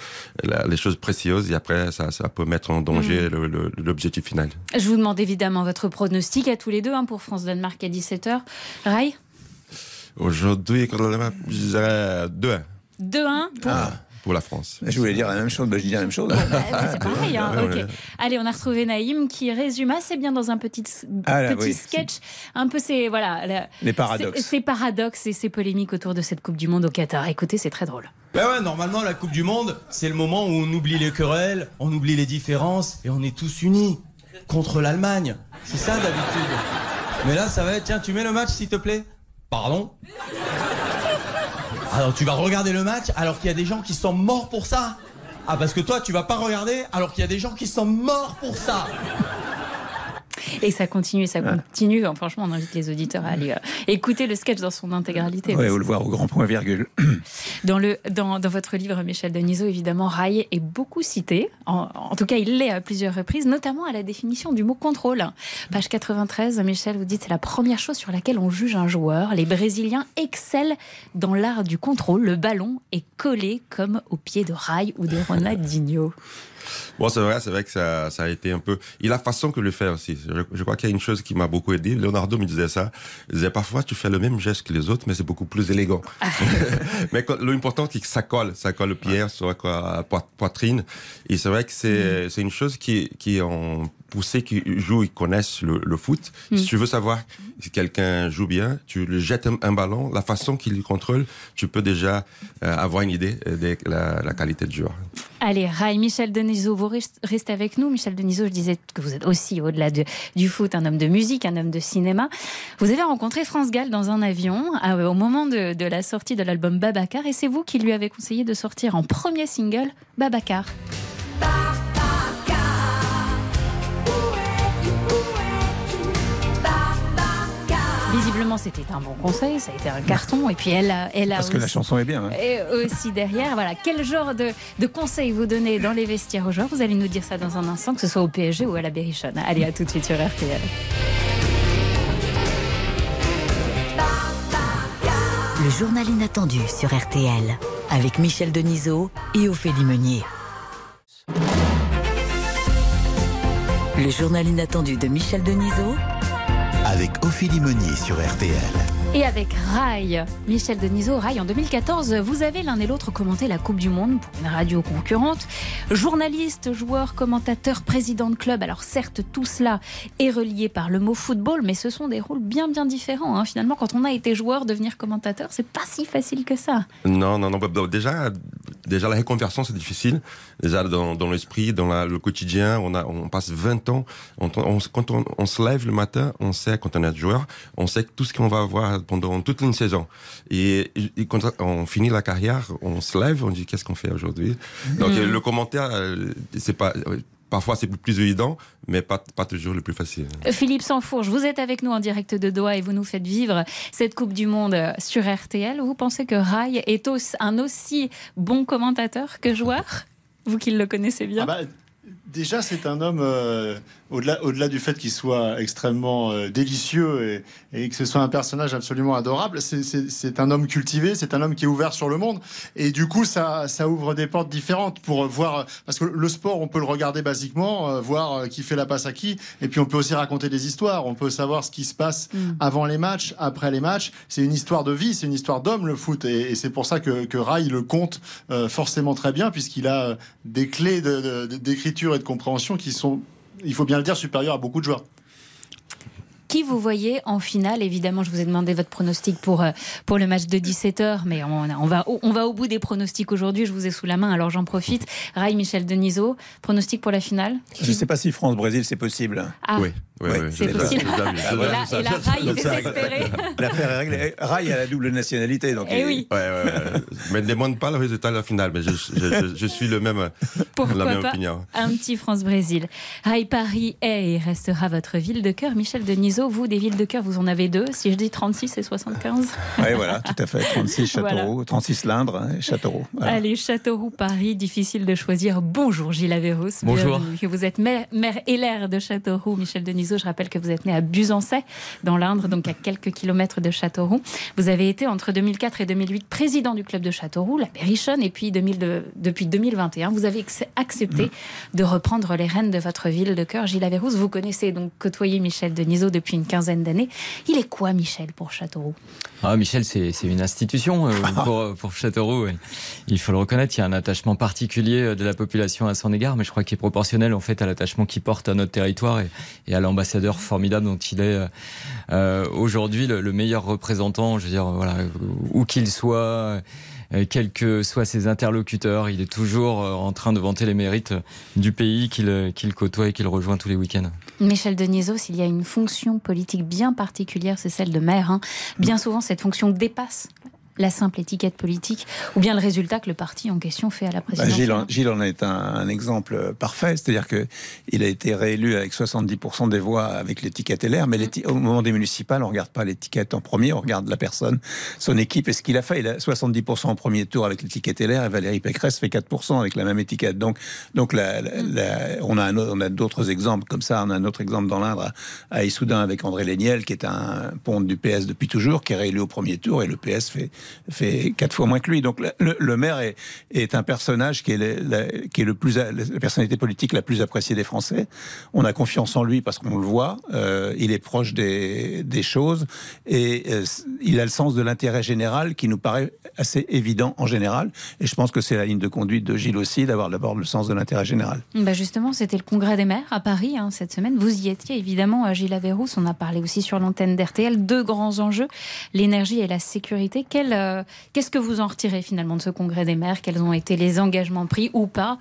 Speaker 17: la- les choses précieuses et après, ça, ça peut mettre en danger le- le- l'objectif final.
Speaker 3: Je vous demande évidemment votre pronostic à tous les deux hein, pour France-Danemark à 17h. Rai?
Speaker 17: Aujourd'hui, contre la je dirais 2-1
Speaker 3: 2-1 pour.
Speaker 17: Pour la France.
Speaker 11: Je voulais dire la même chose, bah, je dis la même chose.
Speaker 3: C'est pareil, hein,
Speaker 17: Ouais,
Speaker 3: ok.
Speaker 17: ouais.
Speaker 3: Allez, on a retrouvé Naïm qui résume assez bien dans un petit,
Speaker 11: Ah là,
Speaker 3: petit
Speaker 11: oui.
Speaker 3: sketch un peu ces, voilà, la-
Speaker 11: Les paradoxes.
Speaker 3: ces- ces paradoxes et ces polémiques autour de cette Coupe du Monde au Qatar. Écoutez, c'est très drôle.
Speaker 24: Ben ouais, normalement, la Coupe du Monde, c'est le moment où on oublie les querelles, on oublie les différences et on est tous unis contre l'Allemagne. C'est ça d'habitude. Mais là, ça va être, tiens, tu mets le match s'il te plaît? Pardon? Alors tu vas regarder le match alors qu'il y a des gens qui sont morts pour ça. Ah, parce que toi, tu vas pas regarder alors qu'il y a des gens qui sont morts pour ça.
Speaker 3: Et ça continue, et ça continue. Franchement, on invite les auditeurs à aller euh, écouter le sketch dans son intégralité.
Speaker 11: Ouais, ou le voir au grand point virgule.
Speaker 3: Dans, le, dans, dans votre livre, Michel Denisot, évidemment, Rai est beaucoup cité. En, en tout cas, il l'est à plusieurs reprises, notamment à la définition du mot contrôle. Page 93, Michel, vous dites c'est la première chose sur laquelle on juge un joueur. Les Brésiliens excellent dans l'art du contrôle. Le ballon est collé comme au pied de Rai ou de Ronaldinho.
Speaker 17: Bon, c'est vrai, c'est vrai que ça, ça a été un peu. Et la façon que le fait aussi. Je, je crois qu'il y a une chose qui m'a beaucoup aidé. Leonardo me disait ça. Il disait parfois tu fais le même geste que les autres, mais c'est beaucoup plus élégant. mais quand- l'important c'est que ça colle, ça colle au pied, sur la po- poitrine. Et c'est vrai que c'est c'est une chose qui qui en pour ceux qui jouent, ils connaissent le, le foot.
Speaker 3: Mm.
Speaker 17: Si tu veux savoir si quelqu'un joue bien, tu lui jettes un, un ballon, la façon qu'il le contrôle, tu peux déjà euh, avoir une idée de la, la qualité du joueur.
Speaker 3: Allez, Rai, Michel Denisot, vous rest- restez avec nous. Michel Denisot, je disais que vous êtes aussi, au-delà de- du foot, un homme de musique, un homme de cinéma. Vous avez rencontré France Gall dans un avion ah au moment de, de la sortie de l'album Babacar et c'est vous qui lui avez conseillé de sortir en premier single Babacar. Visiblement, c'était un bon conseil, ça a été un carton. Et puis, elle a, elle a
Speaker 11: Parce que la chanson est bien. hein.
Speaker 3: et aussi derrière, voilà, quel genre de, de conseils vous donnez dans les vestiaires aux joueurs Vous allez nous dire ça dans un instant, que ce soit au PSG ou à la Berrichonne. Allez, à tout de suite sur RTL.
Speaker 2: Le journal inattendu sur RTL avec Michel Denisot et Ophélie Meunier. Le journal inattendu de Michel Denisot
Speaker 1: avec Ophélie Meunier sur RTL.
Speaker 3: Et avec Rai, Michel Denisot, Rai, en 2014, vous avez l'un et l'autre commenté la Coupe du Monde pour une radio concurrente. Journaliste, joueur, commentateur, président de club. Alors certes, tout cela est relié par le mot football, mais ce sont des rôles bien bien différents. hein. Finalement, quand on a été joueur, devenir commentateur, c'est pas si facile que ça.
Speaker 17: Non, non, non. bah, bah, Déjà, déjà la reconversion, c'est difficile. Déjà dans, dans l'esprit, dans la- le quotidien, on, a, on passe 20 ans. On- on- quand on, on se lève le matin, on sait, quand on est joueur, on sait tout ce qu'on va avoir pendant toute une saison. Et, et quand on finit la carrière, on se lève, on dit qu'est-ce qu'on fait aujourd'hui? Donc euh, le commentaire, euh, c'est pas. Euh, Parfois c'est plus évident, mais pas, pas toujours le plus facile.
Speaker 3: Philippe Sansfourche, vous êtes avec nous en direct de Doha et vous nous faites vivre cette Coupe du Monde sur RTL. Vous pensez que Rai est aussi- un aussi bon commentateur que joueur? Vous qui le connaissez bien.
Speaker 10: Ah bah, déjà, c'est un homme, euh, au-delà au -delà du fait qu'il soit extrêmement euh, délicieux et, et que ce soit un personnage absolument adorable, c'est- c'est c'est un homme cultivé, c'est un homme qui est ouvert sur le monde. Et du coup, ça, ça ouvre des portes différentes pour voir. Parce que le sport, on peut le regarder basiquement, euh, voir qui fait la passe à qui. Et puis, on peut aussi raconter des histoires. On peut savoir ce qui se passe avant les matchs, après les matchs. C'est une histoire de vie, c'est une histoire d'homme, le foot. Et, et c'est pour ça que, que Rai le compte forcément très bien, puisqu'il a des clés de- de- d'écriture et de compréhension qui sont, il faut bien le dire, supérieures à beaucoup de joueurs.
Speaker 3: Qui vous voyez en finale? Évidemment, je vous ai demandé votre pronostic pour, euh, pour le match de 17h, mais on, on va, au- on va au bout des pronostics aujourd'hui. Je vous ai sous la main, alors j'en profite. Rai Michel Denisot, pronostic pour la finale?
Speaker 11: Je ne sais pas si France-Brésil, c'est possible.
Speaker 3: Ah.
Speaker 17: Oui, oui, oui,
Speaker 3: C'est
Speaker 17: je-
Speaker 3: possible. Et là- et là, Rai est désespéré.
Speaker 11: L'affaire est réglée. Rai a la double nationalité. Donc
Speaker 3: Eh
Speaker 11: il-
Speaker 3: oui.
Speaker 17: Ouais, ouais, ouais. Mais ne demande pas le résultat de la finale, mais je, je, je- je suis le même,
Speaker 3: Pourquoi
Speaker 17: la même
Speaker 3: pas
Speaker 17: opinion.
Speaker 3: un petit France-Brésil. Rai Paris est et restera votre ville de cœur. Michel Denisot, vous, des villes de cœur, vous en avez deux. Si je dis 36 et 75
Speaker 11: Oui, voilà, tout à fait. 36
Speaker 3: Voilà.
Speaker 11: Châteauroux, 36 Lindres hein, et Châteauroux. Voilà.
Speaker 3: Allez, Châteauroux, Paris, difficile de choisir. Bonjour Gilles Averrousse.
Speaker 11: Bonjour.
Speaker 3: Bienvenue. Que vous êtes maire, maire élair de Châteauroux. Michel Denisot, je rappelle que vous êtes né à Buzancais, dans l'Indre, donc à quelques kilomètres de Châteauroux. Vous avez été entre 2004 et 2008 président du club de Châteauroux, la Berrichonne, et puis 2000 de- depuis 2021, vous avez accepté de reprendre les rênes de votre ville de cœur. Gilles Averrousse, vous connaissez donc côtoyé Michel Denisot depuis une quinzaine d'années. Il est quoi, Michel, pour Châteauroux?
Speaker 14: Ah, Michel, c'est une institution euh, pour, pour Châteauroux. oui. Il faut le reconnaître, il y a un attachement particulier euh, de la population à son égard, mais je crois qu'il est proportionnel en fait à l'attachement qu'il porte à notre territoire et, et à l'ambassadeur formidable dont il est euh, aujourd'hui le, le meilleur représentant. Je veux dire, voilà, où qu'il soit. euh, quels que soient ses interlocuteurs, il est toujours euh, en train de vanter les mérites du pays qu'il côtoie et qu'il rejoint tous les week-ends.
Speaker 3: Michel Denisot, s'il y a une fonction politique bien particulière, c'est celle de maire. hein. Bien souvent, cette fonction dépasse la simple étiquette politique ou bien le résultat que le parti en question fait à la
Speaker 11: Bah,
Speaker 3: présidence.
Speaker 11: Gilles, en, Gilles en est un, un exemple parfait, c'est-à-dire que il a été réélu avec 70% des voix avec l'étiquette LR, mais au moment des municipales, on regarde pas l'étiquette en premier, on regarde la personne, son équipe et ce qu'il a fait. Il a 70% au premier tour avec l'étiquette LR et Valérie Pécresse fait 4% avec la même étiquette. Donc, donc la- la- la- on a, on a d'autres exemples comme ça. On a un autre exemple dans l'Indre à, à Issoudun avec André Léniel, qui est un pont du PS depuis toujours, qui est réélu au premier tour et le PS fait fait quatre fois moins que lui. Donc le, maire est, un personnage qui est, la, qui est le plus la personnalité politique la plus appréciée des Français. On a confiance en lui parce qu'on le voit. euh, il est proche des, choses et euh, il a le sens de l'intérêt général qui nous paraît assez évident en général. Et je pense que c'est la ligne de conduite de Gilles aussi d'avoir d'abord le sens de l'intérêt général.
Speaker 3: Bah justement, c'était le congrès des maires à Paris hein, cette semaine. Vous y étiez évidemment, Gilles Averrousse. On a parlé aussi sur l'antenne d'RTL. Deux grands enjeux, l'énergie et la sécurité. Quel, euh, Qu'est-ce que vous en retirez finalement de ce congrès des maires? Quels ont été les engagements pris ou pas?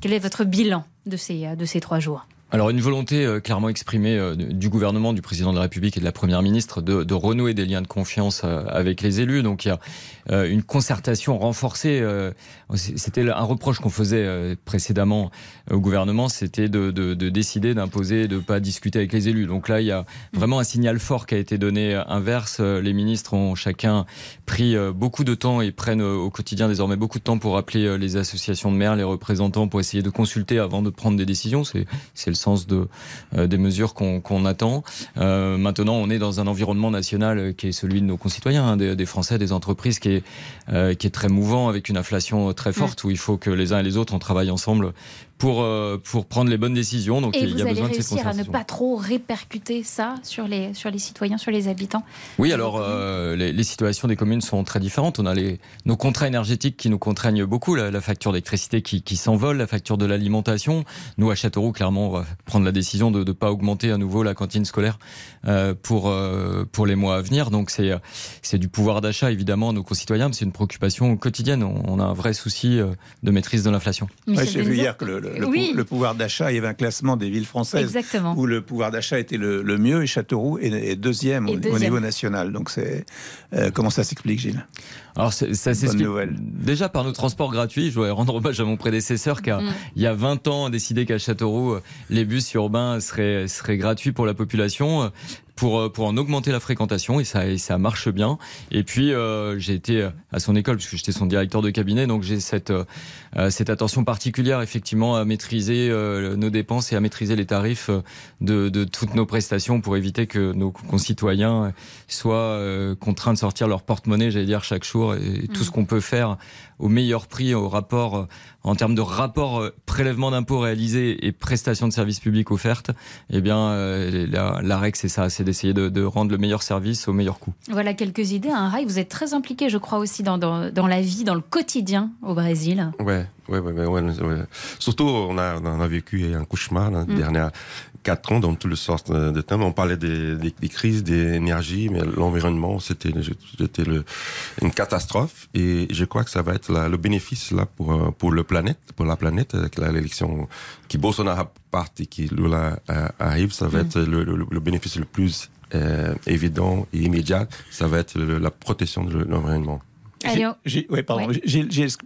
Speaker 3: Quel est votre bilan de ces, euh, de ces trois jours?
Speaker 14: Alors une volonté euh, clairement exprimée euh, du gouvernement, du président de la République et de la Première ministre de, de renouer des liens de confiance euh, avec les élus. Donc il y a euh, une concertation renforcée. euh, c'était un reproche qu'on faisait euh, précédemment au gouvernement, c'était de, de- de décider d'imposer, de pas discuter avec les élus. Donc là il y a vraiment un signal fort qui a été donné inverse. Les ministres ont chacun pris beaucoup de temps et prennent au quotidien désormais beaucoup de temps pour appeler les associations de maires, les représentants, pour essayer de consulter avant de prendre des décisions. C'est c'est le sens de, euh, des mesures qu'on qu'on attend. Euh, maintenant, on est dans un environnement national qui est celui de nos concitoyens, hein, des, des Français, des entreprises, qui est, euh, qui est très mouvant, avec une inflation très forte, où il faut que les uns et les autres, on travaille ensemble pour, pour prendre les bonnes décisions. Donc
Speaker 3: Et
Speaker 14: il
Speaker 3: vous
Speaker 14: y a
Speaker 3: allez
Speaker 14: besoin de cette
Speaker 3: réussir à ne pas trop répercuter ça sur les, sur les citoyens, sur les habitants
Speaker 14: Oui, alors euh, les, les situations des communes sont très différentes. On a les, nos contrats énergétiques qui nous contraignent beaucoup, la, la facture d'électricité qui, qui s'envole, la facture de l'alimentation. Nous, à Châteauroux, clairement, on va prendre la décision de ne pas augmenter à nouveau la cantine scolaire euh, pour, euh, pour les mois à venir. Donc c'est c'est du pouvoir d'achat, évidemment, à nos concitoyens, mais c'est une préoccupation quotidienne. On, on a un vrai souci euh, de maîtrise de l'inflation.
Speaker 11: Ouais, J'ai vu hier que le, le- le pou-
Speaker 3: Oui.
Speaker 11: le pouvoir d'achat, il y avait un classement des villes françaises
Speaker 3: Exactement.
Speaker 11: où le pouvoir d'achat était le, le mieux et Châteauroux est, est deuxième,
Speaker 3: Et
Speaker 11: au, niveau national. Donc c'est euh, comment ça s'explique, Gilles?
Speaker 14: Alors ça
Speaker 11: Bonne
Speaker 14: s'explique
Speaker 11: nouvelle.
Speaker 14: déjà par nos transports gratuits. Je dois rendre hommage à mon prédécesseur car
Speaker 3: Mm.
Speaker 14: il y a 20 ans a décidé qu'à Châteauroux les bus urbains seraient, seraient gratuits pour la population. Euh, Pour, euh, pour en augmenter la fréquentation et ça, et ça marche bien. Et puis euh, j'ai été à son école puisque j'étais son directeur de cabinet, donc j'ai cette, euh, euh, cette attention particulière effectivement à maîtriser euh, nos dépenses et à maîtriser les tarifs euh, de, de toutes nos prestations pour éviter que nos concitoyens euh, soient euh, contraints de sortir leur porte-monnaie, j'allais dire chaque jour, et tout
Speaker 3: Mm.
Speaker 14: ce qu'on peut faire au meilleur prix, au rapport, euh, en termes de rapport euh, prélèvement d'impôts réalisé et prestations de services publics offertes, eh bien, euh, la, la règle, c'est ça, c'est d'essayer de, de rendre le meilleur service au meilleur coût.
Speaker 3: Voilà quelques idées. Un rail, vous êtes très impliqué, je crois, aussi dans, dans, dans la vie, dans le quotidien au Brésil.
Speaker 17: Ouais, ouais, ouais, ouais, ouais, ouais. Surtout, on a, on a vécu un cauchemar dans les
Speaker 3: Mm.
Speaker 17: Quatre ans dans tous les sortes de de thèmes. On parlait des, des, des crises, des énergies, mais l'environnement, c'était, c'était le, une catastrophe. Et je crois que ça va être la- le bénéfice là pour, euh, pour le planète, pour la planète, avec la- l'élection qui Bolsonaro part et qui Lula euh, arrive, ça va
Speaker 3: Mm.
Speaker 17: être le, le, le bénéfice le plus euh, évident et immédiat. Ça va être le- la protection de l'environnement.
Speaker 11: Ouais, pardon.
Speaker 3: Ouais.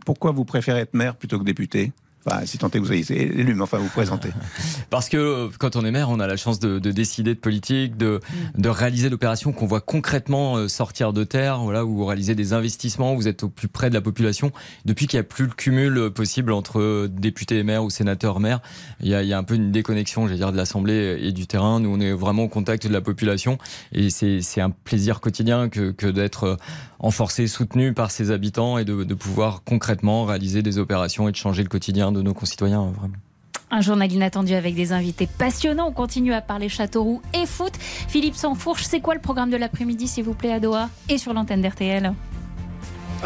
Speaker 11: Pourquoi vous préférez être maire plutôt que député? Enfin, si tant est que vous ayez été élu, mais enfin vous présentez.
Speaker 14: Parce que euh, quand on est maire, on a la chance de, de décider de politique, de, de réaliser l'opération qu'on voit concrètement euh, sortir de terre, voilà, où vous réalisez des investissements, vous êtes au plus près de la population. Depuis qu'il n'y a plus le cumul euh, possible entre députés et maires ou sénateurs maires, il y a, il y a un peu une déconnexion, j'allais dire, de l'Assemblée et du terrain. Nous, on est vraiment au contact de la population et c'est c'est un plaisir quotidien que, que d'être renforcé, soutenu par ses habitants et de, de pouvoir concrètement réaliser des opérations et de changer le quotidien de nos concitoyens. euh, Vraiment.
Speaker 3: Un journal inattendu avec des invités passionnants. On continue à parler Châteauroux et foot. Philippe Sansfourche, c'est quoi le programme de l'après-midi, s'il vous plaît, à Doha et sur l'antenne d'RTL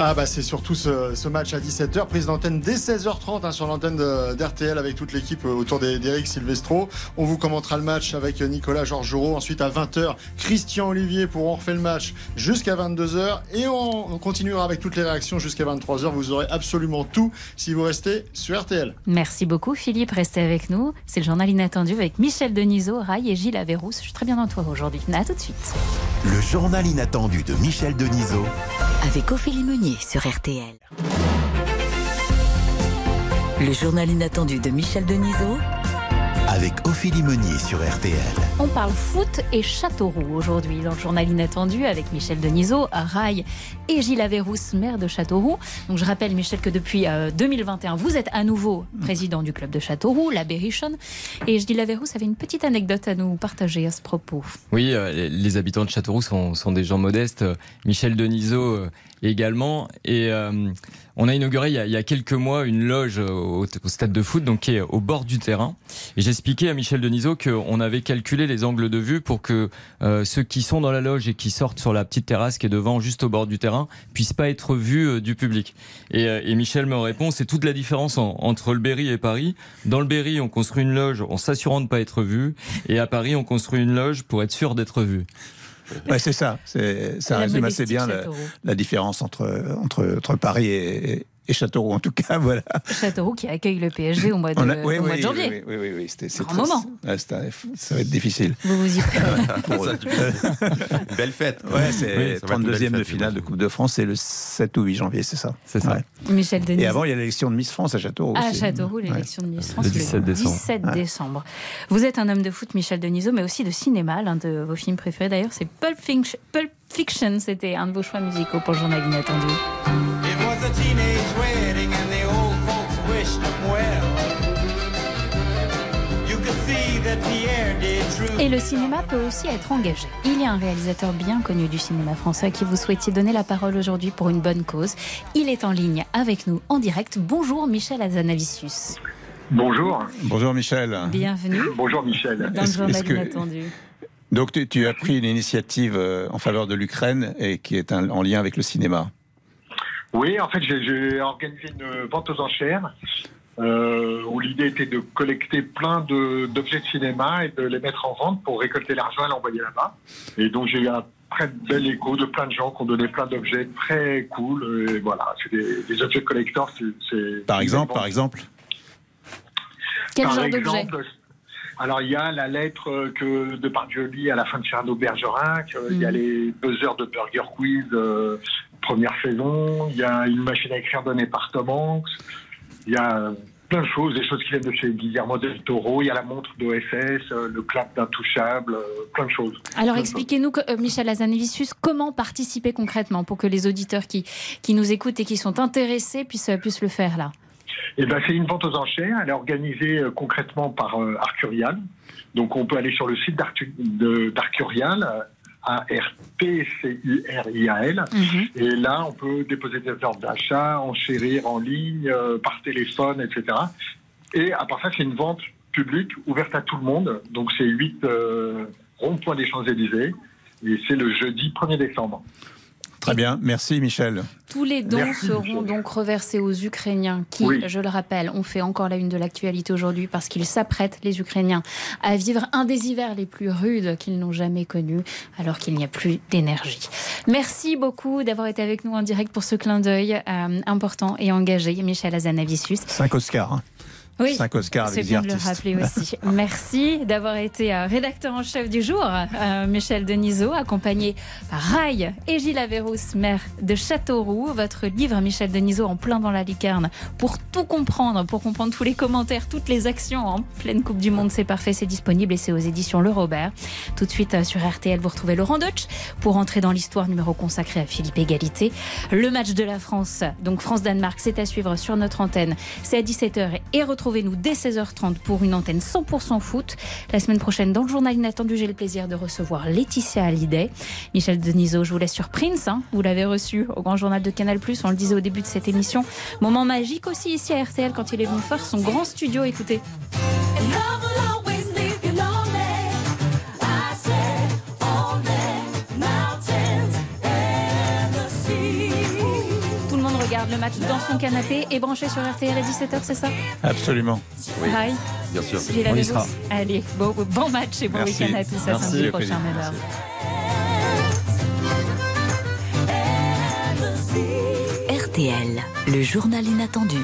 Speaker 10: Ah bah c'est surtout ce, ce match à 17h, prise d'antenne dès 16h30 hein, sur l'antenne d'RTL avec toute l'équipe euh, autour d'Eric Silvestro. On vous commentera le match avec Nicolas Georgerot. Ensuite à 20h, Christian Olivier pour on refait le match jusqu'à 22h. Et on, on continuera avec toutes les réactions jusqu'à 23h. Vous aurez absolument tout si vous restez sur RTL.
Speaker 3: Merci beaucoup, Philippe. Restez avec nous. C'est le journal inattendu avec Michel Denisot, Rai et Gilles Averrousse. Je suis très bien entourée aujourd'hui. À tout de suite.
Speaker 1: Le journal inattendu de Michel Denisot.
Speaker 2: Avec Ophélie Meunier sur RTL. Le journal inattendu de Michel Denisot.
Speaker 1: Avec Ophélie Meunier sur RTL.
Speaker 3: On parle foot et Châteauroux aujourd'hui dans le journal inattendu avec Michel Denisot, Rai et Gilles Averrousse, maire de Châteauroux. Donc je rappelle Michel que depuis euh, 2021, vous êtes à nouveau président du club de Châteauroux, la Berrichonne. Et Gilles Averrousse avait une petite anecdote à nous partager à ce propos.
Speaker 14: Oui, euh, les- habitants de Châteauroux sont, sont des gens modestes. euh, Michel Denisot euh, également. Et euh, on a inauguré il y a, il y a quelques mois une loge au, au stade de foot, donc qui est au bord du terrain. Et j'expliquais à Michel Denisot qu'on avait calculé les angles de vue pour que euh, ceux qui sont dans la loge et qui sortent sur la petite terrasse qui est devant, juste au bord du terrain, puissent pas être vus euh, du public. Et, euh, et Michel me répond, c'est toute la différence en- entre le Berry et Paris. Dans le Berry, on construit une loge en s'assurant de ne pas être vu, et à Paris, on construit une loge pour être sûr d'être vu.
Speaker 11: Ouais, c'est ça. C'est- Ça
Speaker 3: La
Speaker 11: résume assez bien la, différence entre, entre, entre Paris et, et Châteauroux, en tout cas. Voilà.
Speaker 3: Châteauroux qui accueille le PSG au mois de,
Speaker 11: On a-
Speaker 3: au
Speaker 11: oui,
Speaker 3: mois de janvier.
Speaker 11: oui, oui, oui, oui, c'était- c'est
Speaker 3: Grand
Speaker 11: très-
Speaker 3: moment.
Speaker 11: ouais, ça va être difficile.
Speaker 3: Vous vous y
Speaker 17: belle fête.
Speaker 11: Ouais, c'est
Speaker 17: Oui, ça va être une belle
Speaker 11: 32e de finale de Coupe de France, c'est le 7 ou 8 janvier, c'est ça
Speaker 14: C'est ça.
Speaker 11: Ouais.
Speaker 3: Michel Denisot.
Speaker 11: Et avant, il y a l'élection de Miss France à Châteauroux.
Speaker 3: À
Speaker 11: aussi.
Speaker 3: Châteauroux, l'élection de Miss France
Speaker 14: Le 17 décembre.
Speaker 3: 17
Speaker 11: Ouais.
Speaker 3: décembre. Vous êtes un homme de foot, Michel Denisot, mais aussi de cinéma. L'un de vos films préférés, d'ailleurs, c'est Pulp Fiction. Pulp Fiction, c'était un de vos choix musicaux pour le journal inattendu.
Speaker 25: It was a teenage
Speaker 3: Et le cinéma peut aussi être engagé. Il y a un réalisateur bien connu du cinéma français qui vous souhaitiez donner la parole aujourd'hui pour une bonne cause. Il est en ligne avec nous en direct. Bonjour Michel Azanavicius.
Speaker 26: Bonjour.
Speaker 11: Bonjour Michel.
Speaker 3: Bienvenue.
Speaker 26: Bonjour Michel.
Speaker 3: Dans le
Speaker 11: Est-ce-
Speaker 3: journal
Speaker 11: est-ce que-
Speaker 3: inattendu.
Speaker 11: Donc tu, tu as pris une initiative euh, en faveur de l'Ukraine et qui est un- en lien avec le cinéma.
Speaker 26: Oui, en fait, j'ai organisé une vente aux enchères euh, où l'idée était de collecter plein de- d'objets de, cinéma et de les mettre en vente pour récolter l'argent et l'envoyer là-bas. Et donc j'ai eu un très bel écho de plein de gens qui ont donné plein d'objets très cool. Et voilà, c'est des, des objets de c'est- c'est-
Speaker 11: Par exemple, par exemple
Speaker 3: Quel
Speaker 26: Par
Speaker 3: genre d'objet
Speaker 26: Alors, il y a la lettre que Depardieu lit à la fin de Cyrano Bergerac. euh, Il y a
Speaker 3: Mhm.
Speaker 26: les deux heures de Burger Quiz, euh, première saison. Il y a une machine à écrire donnée par Tom Hanks. Il y a euh, plein de choses, des choses qui viennent de chez Guillermo del Toro. Il y a la montre d'OSS, euh, le clap d'Intouchable, euh, plein de choses.
Speaker 3: Alors expliquez-nous, que- Michel Azanavicius, comment participer concrètement pour que les auditeurs qui, qui nous écoutent et qui sont intéressés puissent, puissent le faire là?
Speaker 26: Eh ben, c'est une vente aux enchères. Elle est organisée euh, concrètement par euh, Arcurial. Donc, on peut aller sur le site d'Arcurial, euh, A-R-P-C-U-R-I-A-L. Et là, on peut déposer des ordres d'achat, enchérir en ligne, euh, par téléphone, etc. Et à part ça, c'est une vente publique ouverte à tout le monde. Donc, c'est 8 euh, ronds-points des Champs-Élysées. Et c'est le jeudi 1er décembre.
Speaker 11: Très bien, merci Michel.
Speaker 3: Tous les dons
Speaker 26: Merci,
Speaker 3: seront
Speaker 26: Michel.
Speaker 3: donc reversés aux Ukrainiens qui,
Speaker 26: Oui.
Speaker 3: je le rappelle, ont fait encore la une de l'actualité aujourd'hui parce qu'ils s'apprêtent, les Ukrainiens, à vivre un des hivers les plus rudes qu'ils n'ont jamais connus alors qu'il n'y a plus d'énergie. Merci beaucoup d'avoir été avec nous en direct pour ce clin d'œil euh, important et engagé, Michel Azanavicius.
Speaker 11: Cinq Oscars.
Speaker 3: Oui,
Speaker 11: Cinq Oscars
Speaker 3: c'est
Speaker 11: avec
Speaker 3: bien
Speaker 11: des
Speaker 3: de le rappeler aussi. Merci d'avoir été euh, rédacteur en chef du jour, euh, Michel Denisot, accompagné par Rail et Gilles Averrousse, maire de Châteauroux. Votre livre, Michel Denisot, en plein dans la lucarne, pour tout comprendre, pour comprendre tous les commentaires, toutes les actions en pleine Coupe du Monde, c'est parfait, c'est disponible et c'est aux éditions Le Robert. Tout de suite euh, sur RTL, vous retrouvez Laurent Deutsch pour entrer dans l'histoire numéro consacrée à Philippe Égalité. Le match de la France, donc France-Danemark, c'est à suivre sur notre antenne. C'est à 17h et retrouvez-nous dès 16h30 pour une antenne 100% foot. La semaine prochaine, dans le journal inattendu, j'ai le plaisir de recevoir Laetitia Hallyday. Michel Denisot, je vous laisse sur Prince. hein. Vous l'avez reçu au grand journal de Canal+. On le disait au début de cette émission. Moment magique aussi ici à RTL quand il est venu faire son grand studio. Écoutez. Regarde le match dans son canapé et branché sur RTL à 17h, c'est ça
Speaker 11: Absolument.
Speaker 3: Rai
Speaker 17: Bien sûr.
Speaker 11: On y sera.
Speaker 3: Allez, bon, bon match et bon
Speaker 11: Merci.
Speaker 3: week-end à tous. À
Speaker 11: Merci,
Speaker 3: samedi prochain, même heure.
Speaker 2: RTL, le journal inattendu.